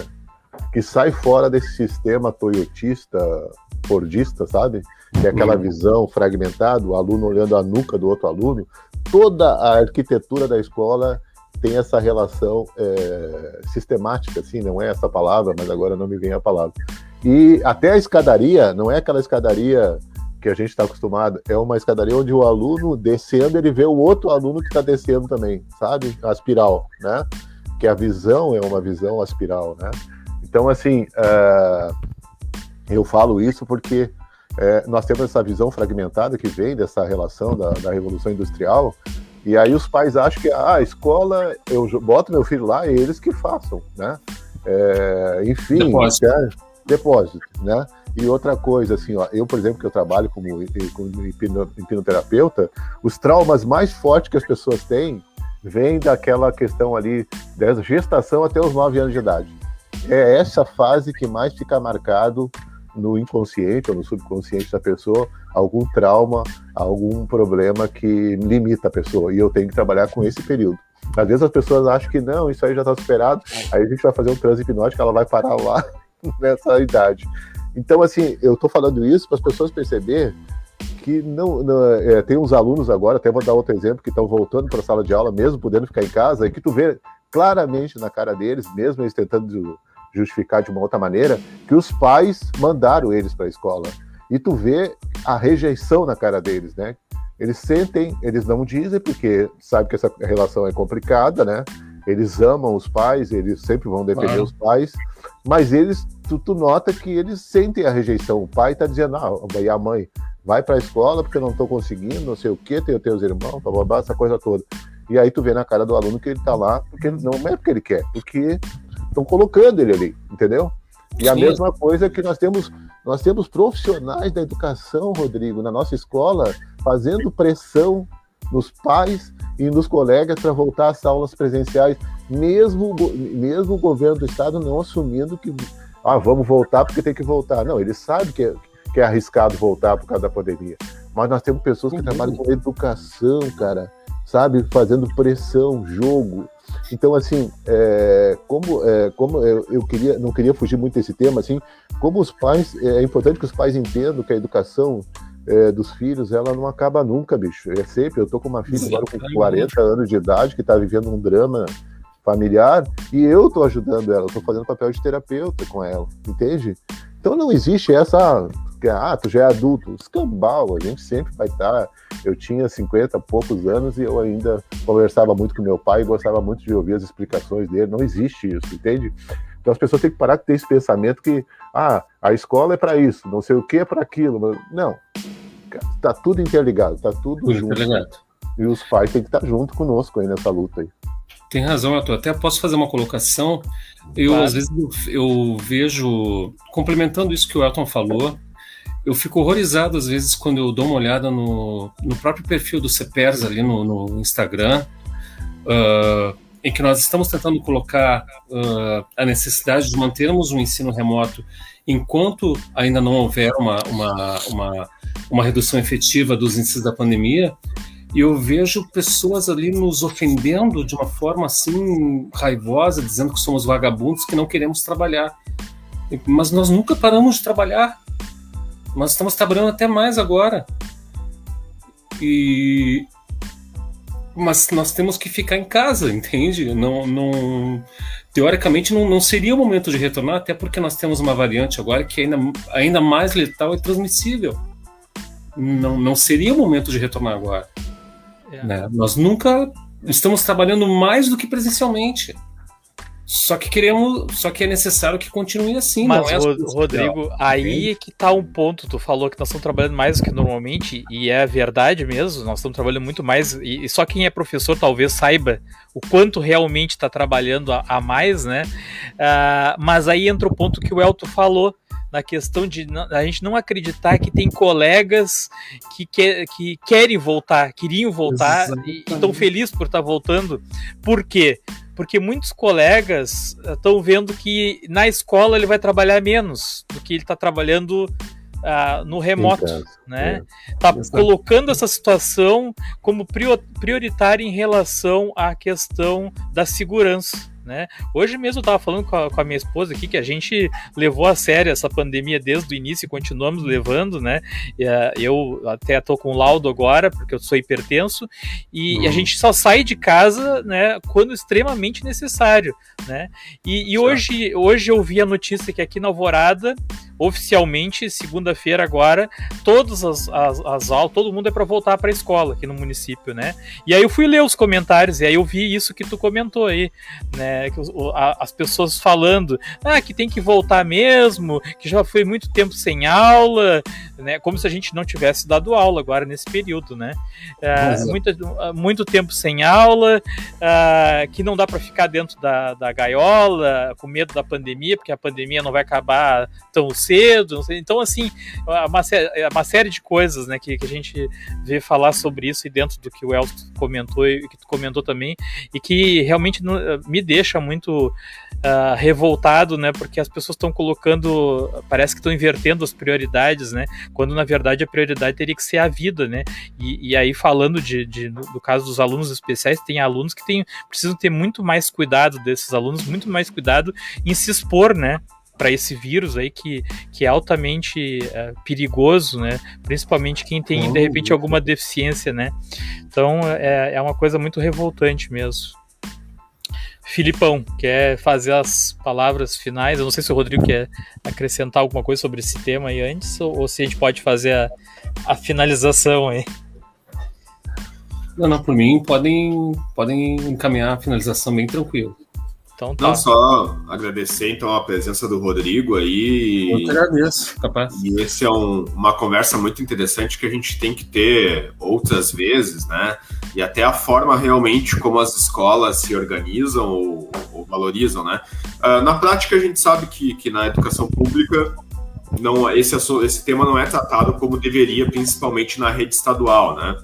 que sai fora desse sistema toyotista, fordista, sabe? Que é aquela uhum. visão fragmentada, o aluno olhando a nuca do outro aluno. Toda a arquitetura da escola tem essa relação é, sistemática, assim, não é essa palavra, mas agora não me vem a palavra. E até a escadaria, não é aquela escadaria que a gente está acostumado, é uma escadaria onde o aluno descendo, ele vê o outro aluno que está descendo também, sabe? A espiral, né? Que a visão é uma visão aspiral, né? Então, assim, uh, eu falo isso porque uh, nós temos essa visão fragmentada que vem dessa relação da, da, Revolução Industrial, e aí os pais acham que ah, a escola, eu boto meu filho lá e eles que façam, né? É, enfim, depósito. É, depósito, né? E outra coisa, assim, ó, eu, por exemplo, que eu trabalho como, como hipnoterapeuta, os traumas mais fortes que as pessoas têm vêm daquela questão ali, da gestação até os 9 anos de idade é essa fase que mais fica marcado no inconsciente ou no subconsciente da pessoa algum trauma, algum problema que limita a pessoa. E eu tenho que trabalhar com esse período. Às vezes as pessoas acham que não, isso aí já está superado, aí a gente vai fazer um transe hipnótico, ela vai parar lá nessa idade. Então, assim, eu estou falando isso para as pessoas perceberem que não, não é, tem uns alunos agora, até vou dar outro exemplo, que estão voltando para a sala de aula, mesmo podendo ficar em casa, e que tu vê claramente na cara deles, mesmo eles tentando justificar de uma outra maneira, que os pais mandaram eles para a escola. E tu vê a rejeição na cara deles, né? Eles sentem, eles não dizem, porque sabe que essa relação é complicada, né? Eles amam os pais, eles sempre vão defender claro. os pais, mas eles, tu, tu, nota que eles sentem a rejeição. O pai está dizendo, ah, e a mãe, vai para a escola porque eu não estou conseguindo, não sei o quê, tenho teus irmãos, blá, blá, blá, essa coisa toda. E aí tu vê na cara do aluno que ele está lá, porque não é porque ele quer, porque estão colocando ele ali, entendeu? E Sim. a mesma coisa que nós temos, nós temos profissionais da educação, Rodrigo, na nossa escola, fazendo pressão nos pais e nos colegas para voltar às aulas presenciais, mesmo, mesmo o governo do estado não assumindo que ah, vamos voltar porque tem que voltar. Não, ele sabe que é, que é arriscado voltar por causa da pandemia. Mas nós temos pessoas que uhum. trabalham com educação, cara, sabe, fazendo pressão, jogo. Então, assim, é, como, é, como eu, queria, não queria fugir muito desse tema, assim, como os pais, é, é importante que os pais entendam que a educação é, dos filhos, ela não acaba nunca, bicho. É sempre, eu tô com uma filha agora com 40 anos de idade que está vivendo um drama familiar e eu tô ajudando ela, eu tô fazendo papel de terapeuta com ela, entende? Então não existe essa ah, tu já é adulto, escambau, a gente sempre vai estar. Eu tinha 50 poucos anos e eu ainda conversava muito com meu pai e gostava muito de ouvir as explicações dele. Não existe isso, entende? Então as pessoas têm que parar de ter esse pensamento que, ah, a escola é para isso, não sei o que é para aquilo. Não, está tudo interligado, está tudo, tudo junto. Interligado. E os pais têm que estar junto conosco aí nessa luta aí. Tem razão, Arthur. Até posso fazer uma colocação. Eu, claro. às vezes, eu, eu, vejo, complementando isso que o Elton falou, eu fico horrorizado às vezes quando eu dou uma olhada no, no próprio perfil do CEPERS ali no, no Instagram, uh, em que nós estamos tentando colocar uh, a necessidade de mantermos um ensino remoto enquanto ainda não houver uma, uma, uma, uma redução efetiva dos índices da pandemia, e eu vejo pessoas ali nos ofendendo de uma forma assim raivosa, dizendo que somos vagabundos, que não queremos trabalhar. Mas nós nunca paramos de trabalhar. Nós estamos trabalhando até mais agora. E mas nós temos que ficar em casa, entende? Não, não teoricamente não, não seria o momento de retornar, até porque nós temos uma variante agora que é ainda, ainda mais letal e transmissível. Não, não seria o momento de retornar agora. É. Né? Nós nunca estamos trabalhando mais do que presencialmente. Só que queremos, só que é necessário que continue assim. Mas, é Rodrigo, aí é que tá um ponto. Tu falou que nós estamos trabalhando mais do que normalmente, e é verdade mesmo, nós estamos trabalhando muito mais, e, e só quem é professor talvez saiba o quanto realmente está trabalhando a, a, mais, né? Uh, mas aí entra o ponto que o Elton falou na questão de a gente não acreditar que tem colegas que, que, que querem voltar, queriam voltar Exatamente. e estão felizes por estar tá voltando. Por quê? porque muitos colegas estão eh, vendo que na escola ele vai trabalhar menos do que ele está trabalhando uh, no remoto, né? Está é. colocando essa situação como prioritária em relação à questão da segurança né? Hoje mesmo eu estava falando com a, com a, minha esposa aqui que a gente levou a sério essa pandemia desde o início e continuamos levando, né? E, uh, eu até estou com laudo agora, porque eu sou hipertenso, e, uhum. e, a gente só sai de casa, né, quando extremamente necessário, né? E, e hoje, hoje eu vi a notícia que aqui na Alvorada oficialmente, segunda-feira agora, todas as, as, as, aulas, todo mundo é para voltar para a escola aqui no município, né? E aí eu fui ler os comentários e aí eu vi isso que tu comentou aí, né? Que a, as pessoas falando, ah, que tem que voltar mesmo, que já foi muito tempo sem aula, né? Como se a gente não tivesse dado aula agora nesse período, né? É, muito, muito tempo sem aula, uh, que não dá para ficar dentro da, da gaiola, com medo da pandemia, porque a pandemia não vai acabar tão cedo. Então, assim, uma, uma série de coisas né, que, que, a gente vê falar sobre isso e dentro do que o Elton comentou e que tu comentou também, e que realmente me deixa muito uh, revoltado, né? Porque as pessoas estão colocando, parece que estão invertendo as prioridades, né? Quando na verdade a prioridade teria que ser a vida, né? E, e aí falando de, de, do caso dos alunos especiais, tem alunos que tem, precisam ter muito mais cuidado desses alunos, muito mais cuidado em se expor, né? Para esse vírus aí que, que é altamente é, perigoso, né? Principalmente quem tem de repente alguma deficiência, né? Então é, é uma coisa muito revoltante mesmo. Filipão, quer fazer as palavras finais? Eu não sei se o Rodrigo quer acrescentar alguma coisa sobre esse tema aí antes, ou, ou se a gente pode fazer a, a finalização aí. Não, não, por mim podem, podem encaminhar a finalização bem tranquilo. Então tá. Não só agradecer então a presença do Rodrigo aí. Eu que agradeço, capaz. E esse é um, uma conversa muito interessante que a gente tem que ter outras vezes, né? E até a forma realmente como as escolas se organizam ou, ou valorizam, né? Uh, na prática a gente sabe que, que na educação pública não esse, esse tema não é tratado como deveria, principalmente na rede estadual, né?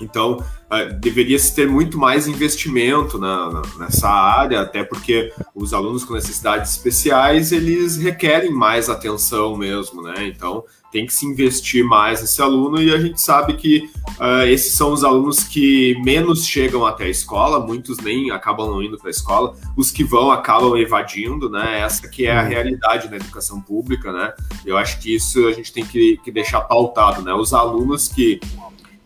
Então, uh, deveria se ter muito mais investimento na, na, nessa área, até porque os alunos com necessidades especiais, eles requerem mais atenção mesmo, né? Então, tem que se investir mais nesse aluno e a gente sabe que uh, esses são os alunos que menos chegam até a escola, muitos nem acabam não indo para a escola, os que vão acabam evadindo, né? Essa que é a realidade na educação pública, né? Eu acho que isso a gente tem que, que deixar pautado, né? Os alunos que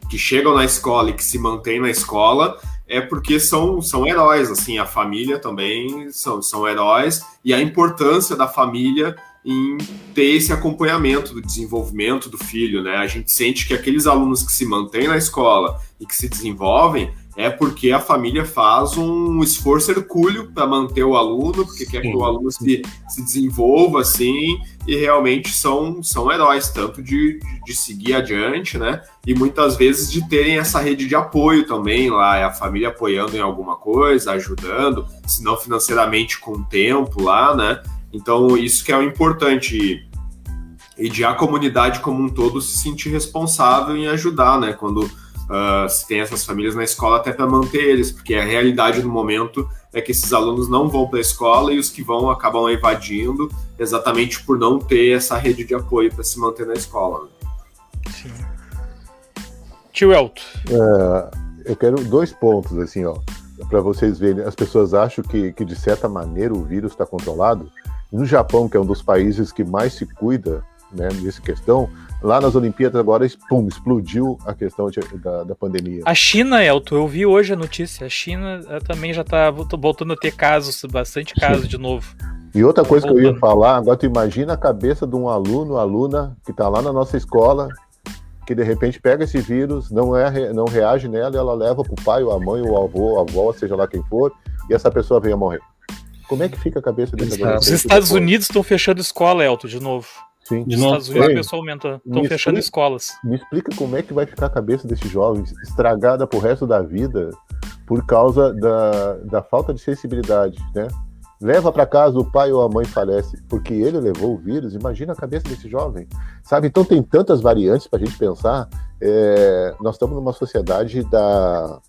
que chegam na escola e que se mantêm na escola é porque são, são heróis, assim, a família também são, são heróis, e a importância da família em ter esse acompanhamento do desenvolvimento do filho, né? A gente sente que aqueles alunos que se mantêm na escola e que se desenvolvem, é porque a família faz um esforço hercúleo para manter o aluno, porque quer que o aluno se, se desenvolva assim, e realmente são, são heróis, tanto de, de seguir adiante, né? E muitas vezes de terem essa rede de apoio também lá, é a família apoiando em alguma coisa, ajudando, se não financeiramente com tempo lá, né? Então, isso que é o importante. E, e de a comunidade como um todo se sentir responsável em ajudar, né? Quando uh, se tem essas famílias na escola até para manter eles, porque a realidade no momento é que esses alunos não vão para a escola e os que vão acabam evadindo exatamente por não ter essa rede de apoio para se manter na escola. Né? Sim. Tio Elton. É, eu quero dois pontos, assim, ó, para vocês verem. As pessoas acham que, que, de certa maneira, o vírus está controlado. No Japão, que é um dos países que mais se cuida né, nessa questão, lá nas Olimpíadas agora, pum, explodiu a questão de, da, da, pandemia. A China, Elton, eu vi hoje a notícia, a China eh, também já está voltando a ter casos, bastante casos de novo. E outra coisa voltando. que eu ia falar, agora tu imagina a cabeça de um aluno, aluna, que está lá na nossa escola, que de repente pega esse vírus, não, é, não reage nela, ela leva para o pai, ou a mãe, ou o avô, a avó, seja lá quem for, e essa pessoa vem a morrer. Como é que fica a cabeça desse? Os Estados Unidos estão fechando escola, Elton, de novo. Sim. De novo, Estados Unidos, pessoalmente, estão fechando explica, escolas. Me explica como é que vai ficar a cabeça desses jovens estragada pro resto da vida por causa da, da falta de sensibilidade, né? Leva para casa o pai ou a mãe falece porque ele levou o vírus. Imagina a cabeça desse jovem, sabe? Então tem tantas variantes para a gente pensar. É, nós estamos numa sociedade da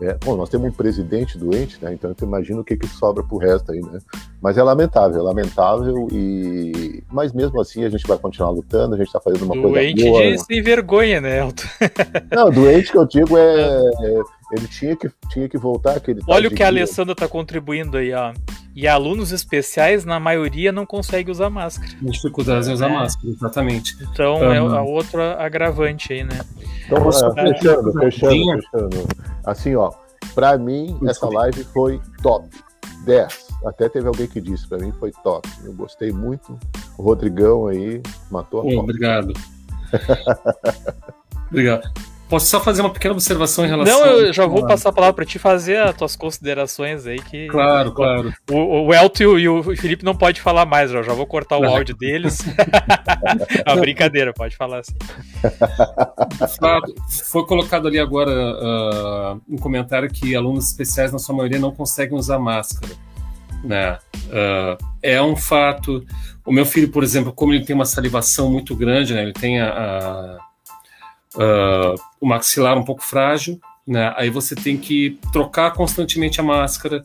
é, bom, nós temos um presidente doente, né? Então eu imagino o que, que sobra pro resto aí, né? Mas é lamentável, é lamentável e. Mas mesmo assim a gente vai continuar lutando, a gente tá fazendo uma doente coisa boa. Doente de sem vergonha, né, Elton? Não, doente que eu digo é. é ele tinha que, tinha que voltar aquele. Olha o que a Alessandra tá contribuindo aí, ó. E alunos especiais, na maioria, não conseguem usar máscara. Dificuldades em usar é. máscara, exatamente. Então um... é a outra agravante aí, né? Então, é, fechando, fechando, fechando. Assim, ó, pra mim, essa live foi top. 10. Até teve alguém que disse, pra mim foi top. Eu gostei muito. O Rodrigão aí matou a oh, Obrigado. obrigado. Posso só fazer uma pequena observação em relação. Não, eu já vou passar a palavra para ti fazer as tuas considerações aí. Que... Claro, claro. O, o Elton e o Felipe não pode falar mais, eu já vou cortar o áudio deles. a brincadeira, pode falar assim. Foi colocado ali agora uh, um comentário que alunos especiais, na sua maioria, não conseguem usar máscara. Né? Uh, é um fato. O meu filho, por exemplo, como ele tem uma salivação muito grande, né? ele tem a, a uh, o maxilar um pouco frágil, né? Aí você tem que trocar constantemente a máscara.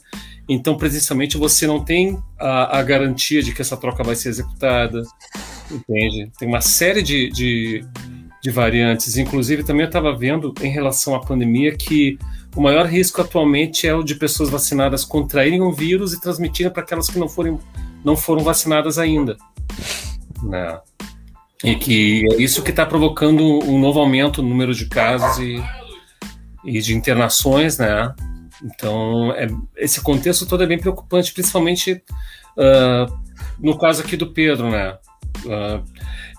Então, presencialmente, você não tem a, a garantia de que essa troca vai ser executada, entende? Tem uma série de, de, de variantes. Inclusive, também eu estava vendo em relação à pandemia que o maior risco atualmente é o de pessoas vacinadas contraírem o vírus e transmitirem para aquelas que não, forem, não foram vacinadas ainda. Né? E que é isso que está provocando um novo aumento no número de casos e, e de internações, né? Então, é, esse contexto todo é bem preocupante, principalmente uh, no caso aqui do Pedro, né? Uh,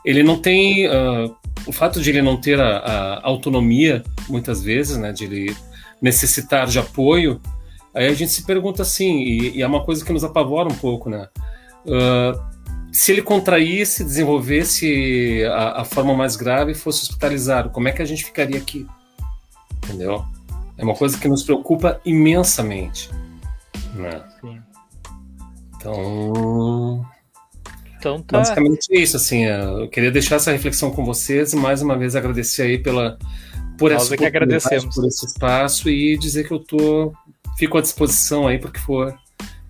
ele não tem. Uh, o fato de ele não ter a, a, autonomia, muitas vezes, né? De ele necessitar de apoio, aí a gente se pergunta assim, e, e é uma coisa que nos apavora um pouco, né? Uh, se ele contraísse, desenvolvesse a, a, forma mais grave e fosse hospitalizado, como é que a gente ficaria aqui? Entendeu? É uma coisa que nos preocupa imensamente. Né? Sim. Então. Então tá. Basicamente é isso, assim. É, eu queria deixar essa reflexão com vocês e mais uma vez agradecer aí pela por Nós essa é que agradecemos. por esse espaço e dizer que eu tô fico à disposição aí para que for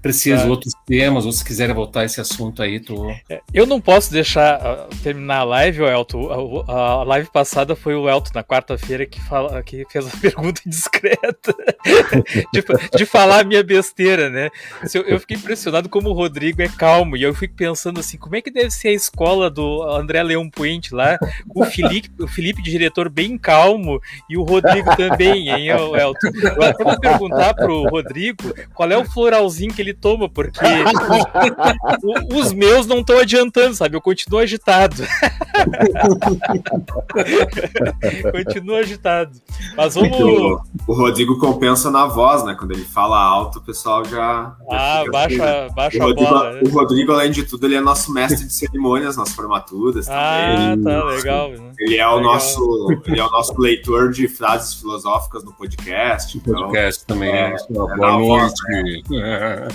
preciso, tá. outros temas, ou se quiserem voltar esse assunto aí, tô... É, eu não posso deixar uh, terminar a live, o Elton. A, live passada foi o Elton, na quarta-feira, que, fala, que fez a pergunta indiscreta de, de falar a minha besteira, né? Eu, fiquei impressionado como o Rodrigo é calmo, e eu fico pensando assim, como é que deve ser a escola do André Leão Puente lá, o Felipe, o Felipe, diretor, bem calmo, e o Rodrigo também, hein, Elton? Eu até vou perguntar pro Rodrigo qual é o floralzinho que ele toma, porque os meus não estão adiantando, sabe? Eu continuo agitado. continuo agitado. Mas vamos. O, o, Rodrigo compensa na voz, né? Quando ele fala alto, o pessoal já. Ah, já baixa, assim. baixa o Rodrigo, a bola. Né? O Rodrigo, além de tudo, ele é nosso mestre de cerimônias nas formaturas. Ah, também. tá, legal. Né? Ele é, o nosso, ele é o nosso leitor de frases filosóficas no podcast. Então, podcast também. É, é, boa noite. Né?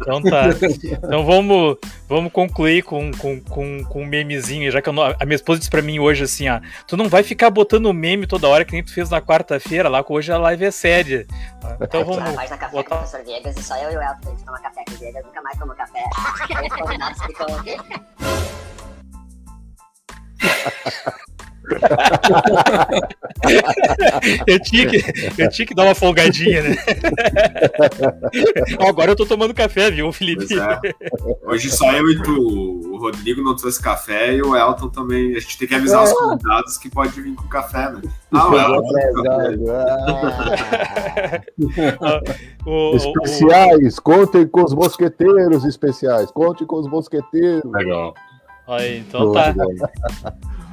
Então tá. Então vamos, vamos concluir com, com, com, com um memezinho, já que não, a minha esposa disse pra mim hoje assim, ó, tu não vai ficar botando meme toda hora que nem tu fez na quarta-feira lá, que hoje a live é séria. Então vamos. Café botar... com o professor Viegas e só eu e o Elton a gente toma café com o Viegas, nunca mais café. Aí os convidados ficam. Eu, tinha que, eu tinha que dar uma folgadinha, né? Agora eu tô tomando café, viu, Felipe? É. Hoje só eu e tu, o Rodrigo não trouxe café e o Elton também. A gente tem que avisar os convidados que pode vir com café, né? Ah, o Elton. especiais, contem com os mosqueteiros especiais. Conte com os mosqueteiros. Legal. Aí, então tá.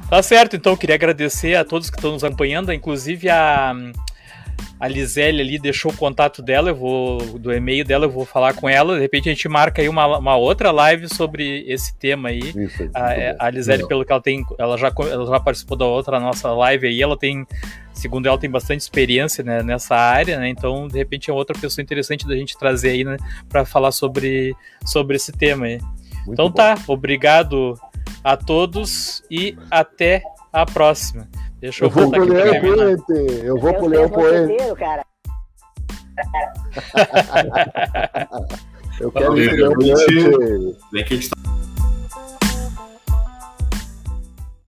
Tá certo, então eu queria agradecer a todos que estão nos acompanhando, inclusive a, a Lisele ali deixou o contato dela, eu vou do e-mail dela, eu vou falar com ela. De repente a gente marca aí uma, uma outra live sobre esse tema aí. Isso, a, é, a Lisele, pelo que ela tem, ela já, ela já participou da outra nossa live aí, ela tem, segundo ela, tem bastante experiência né, nessa área, né? Então, de repente é outra pessoa interessante da gente trazer aí, né, para falar sobre, sobre esse tema aí. Muito então bom. tá, obrigado a todos e até a próxima. Deixa eu, eu vou colher o poente. Eu vou colher o poente. cara. eu quero Valeu, colher o poente.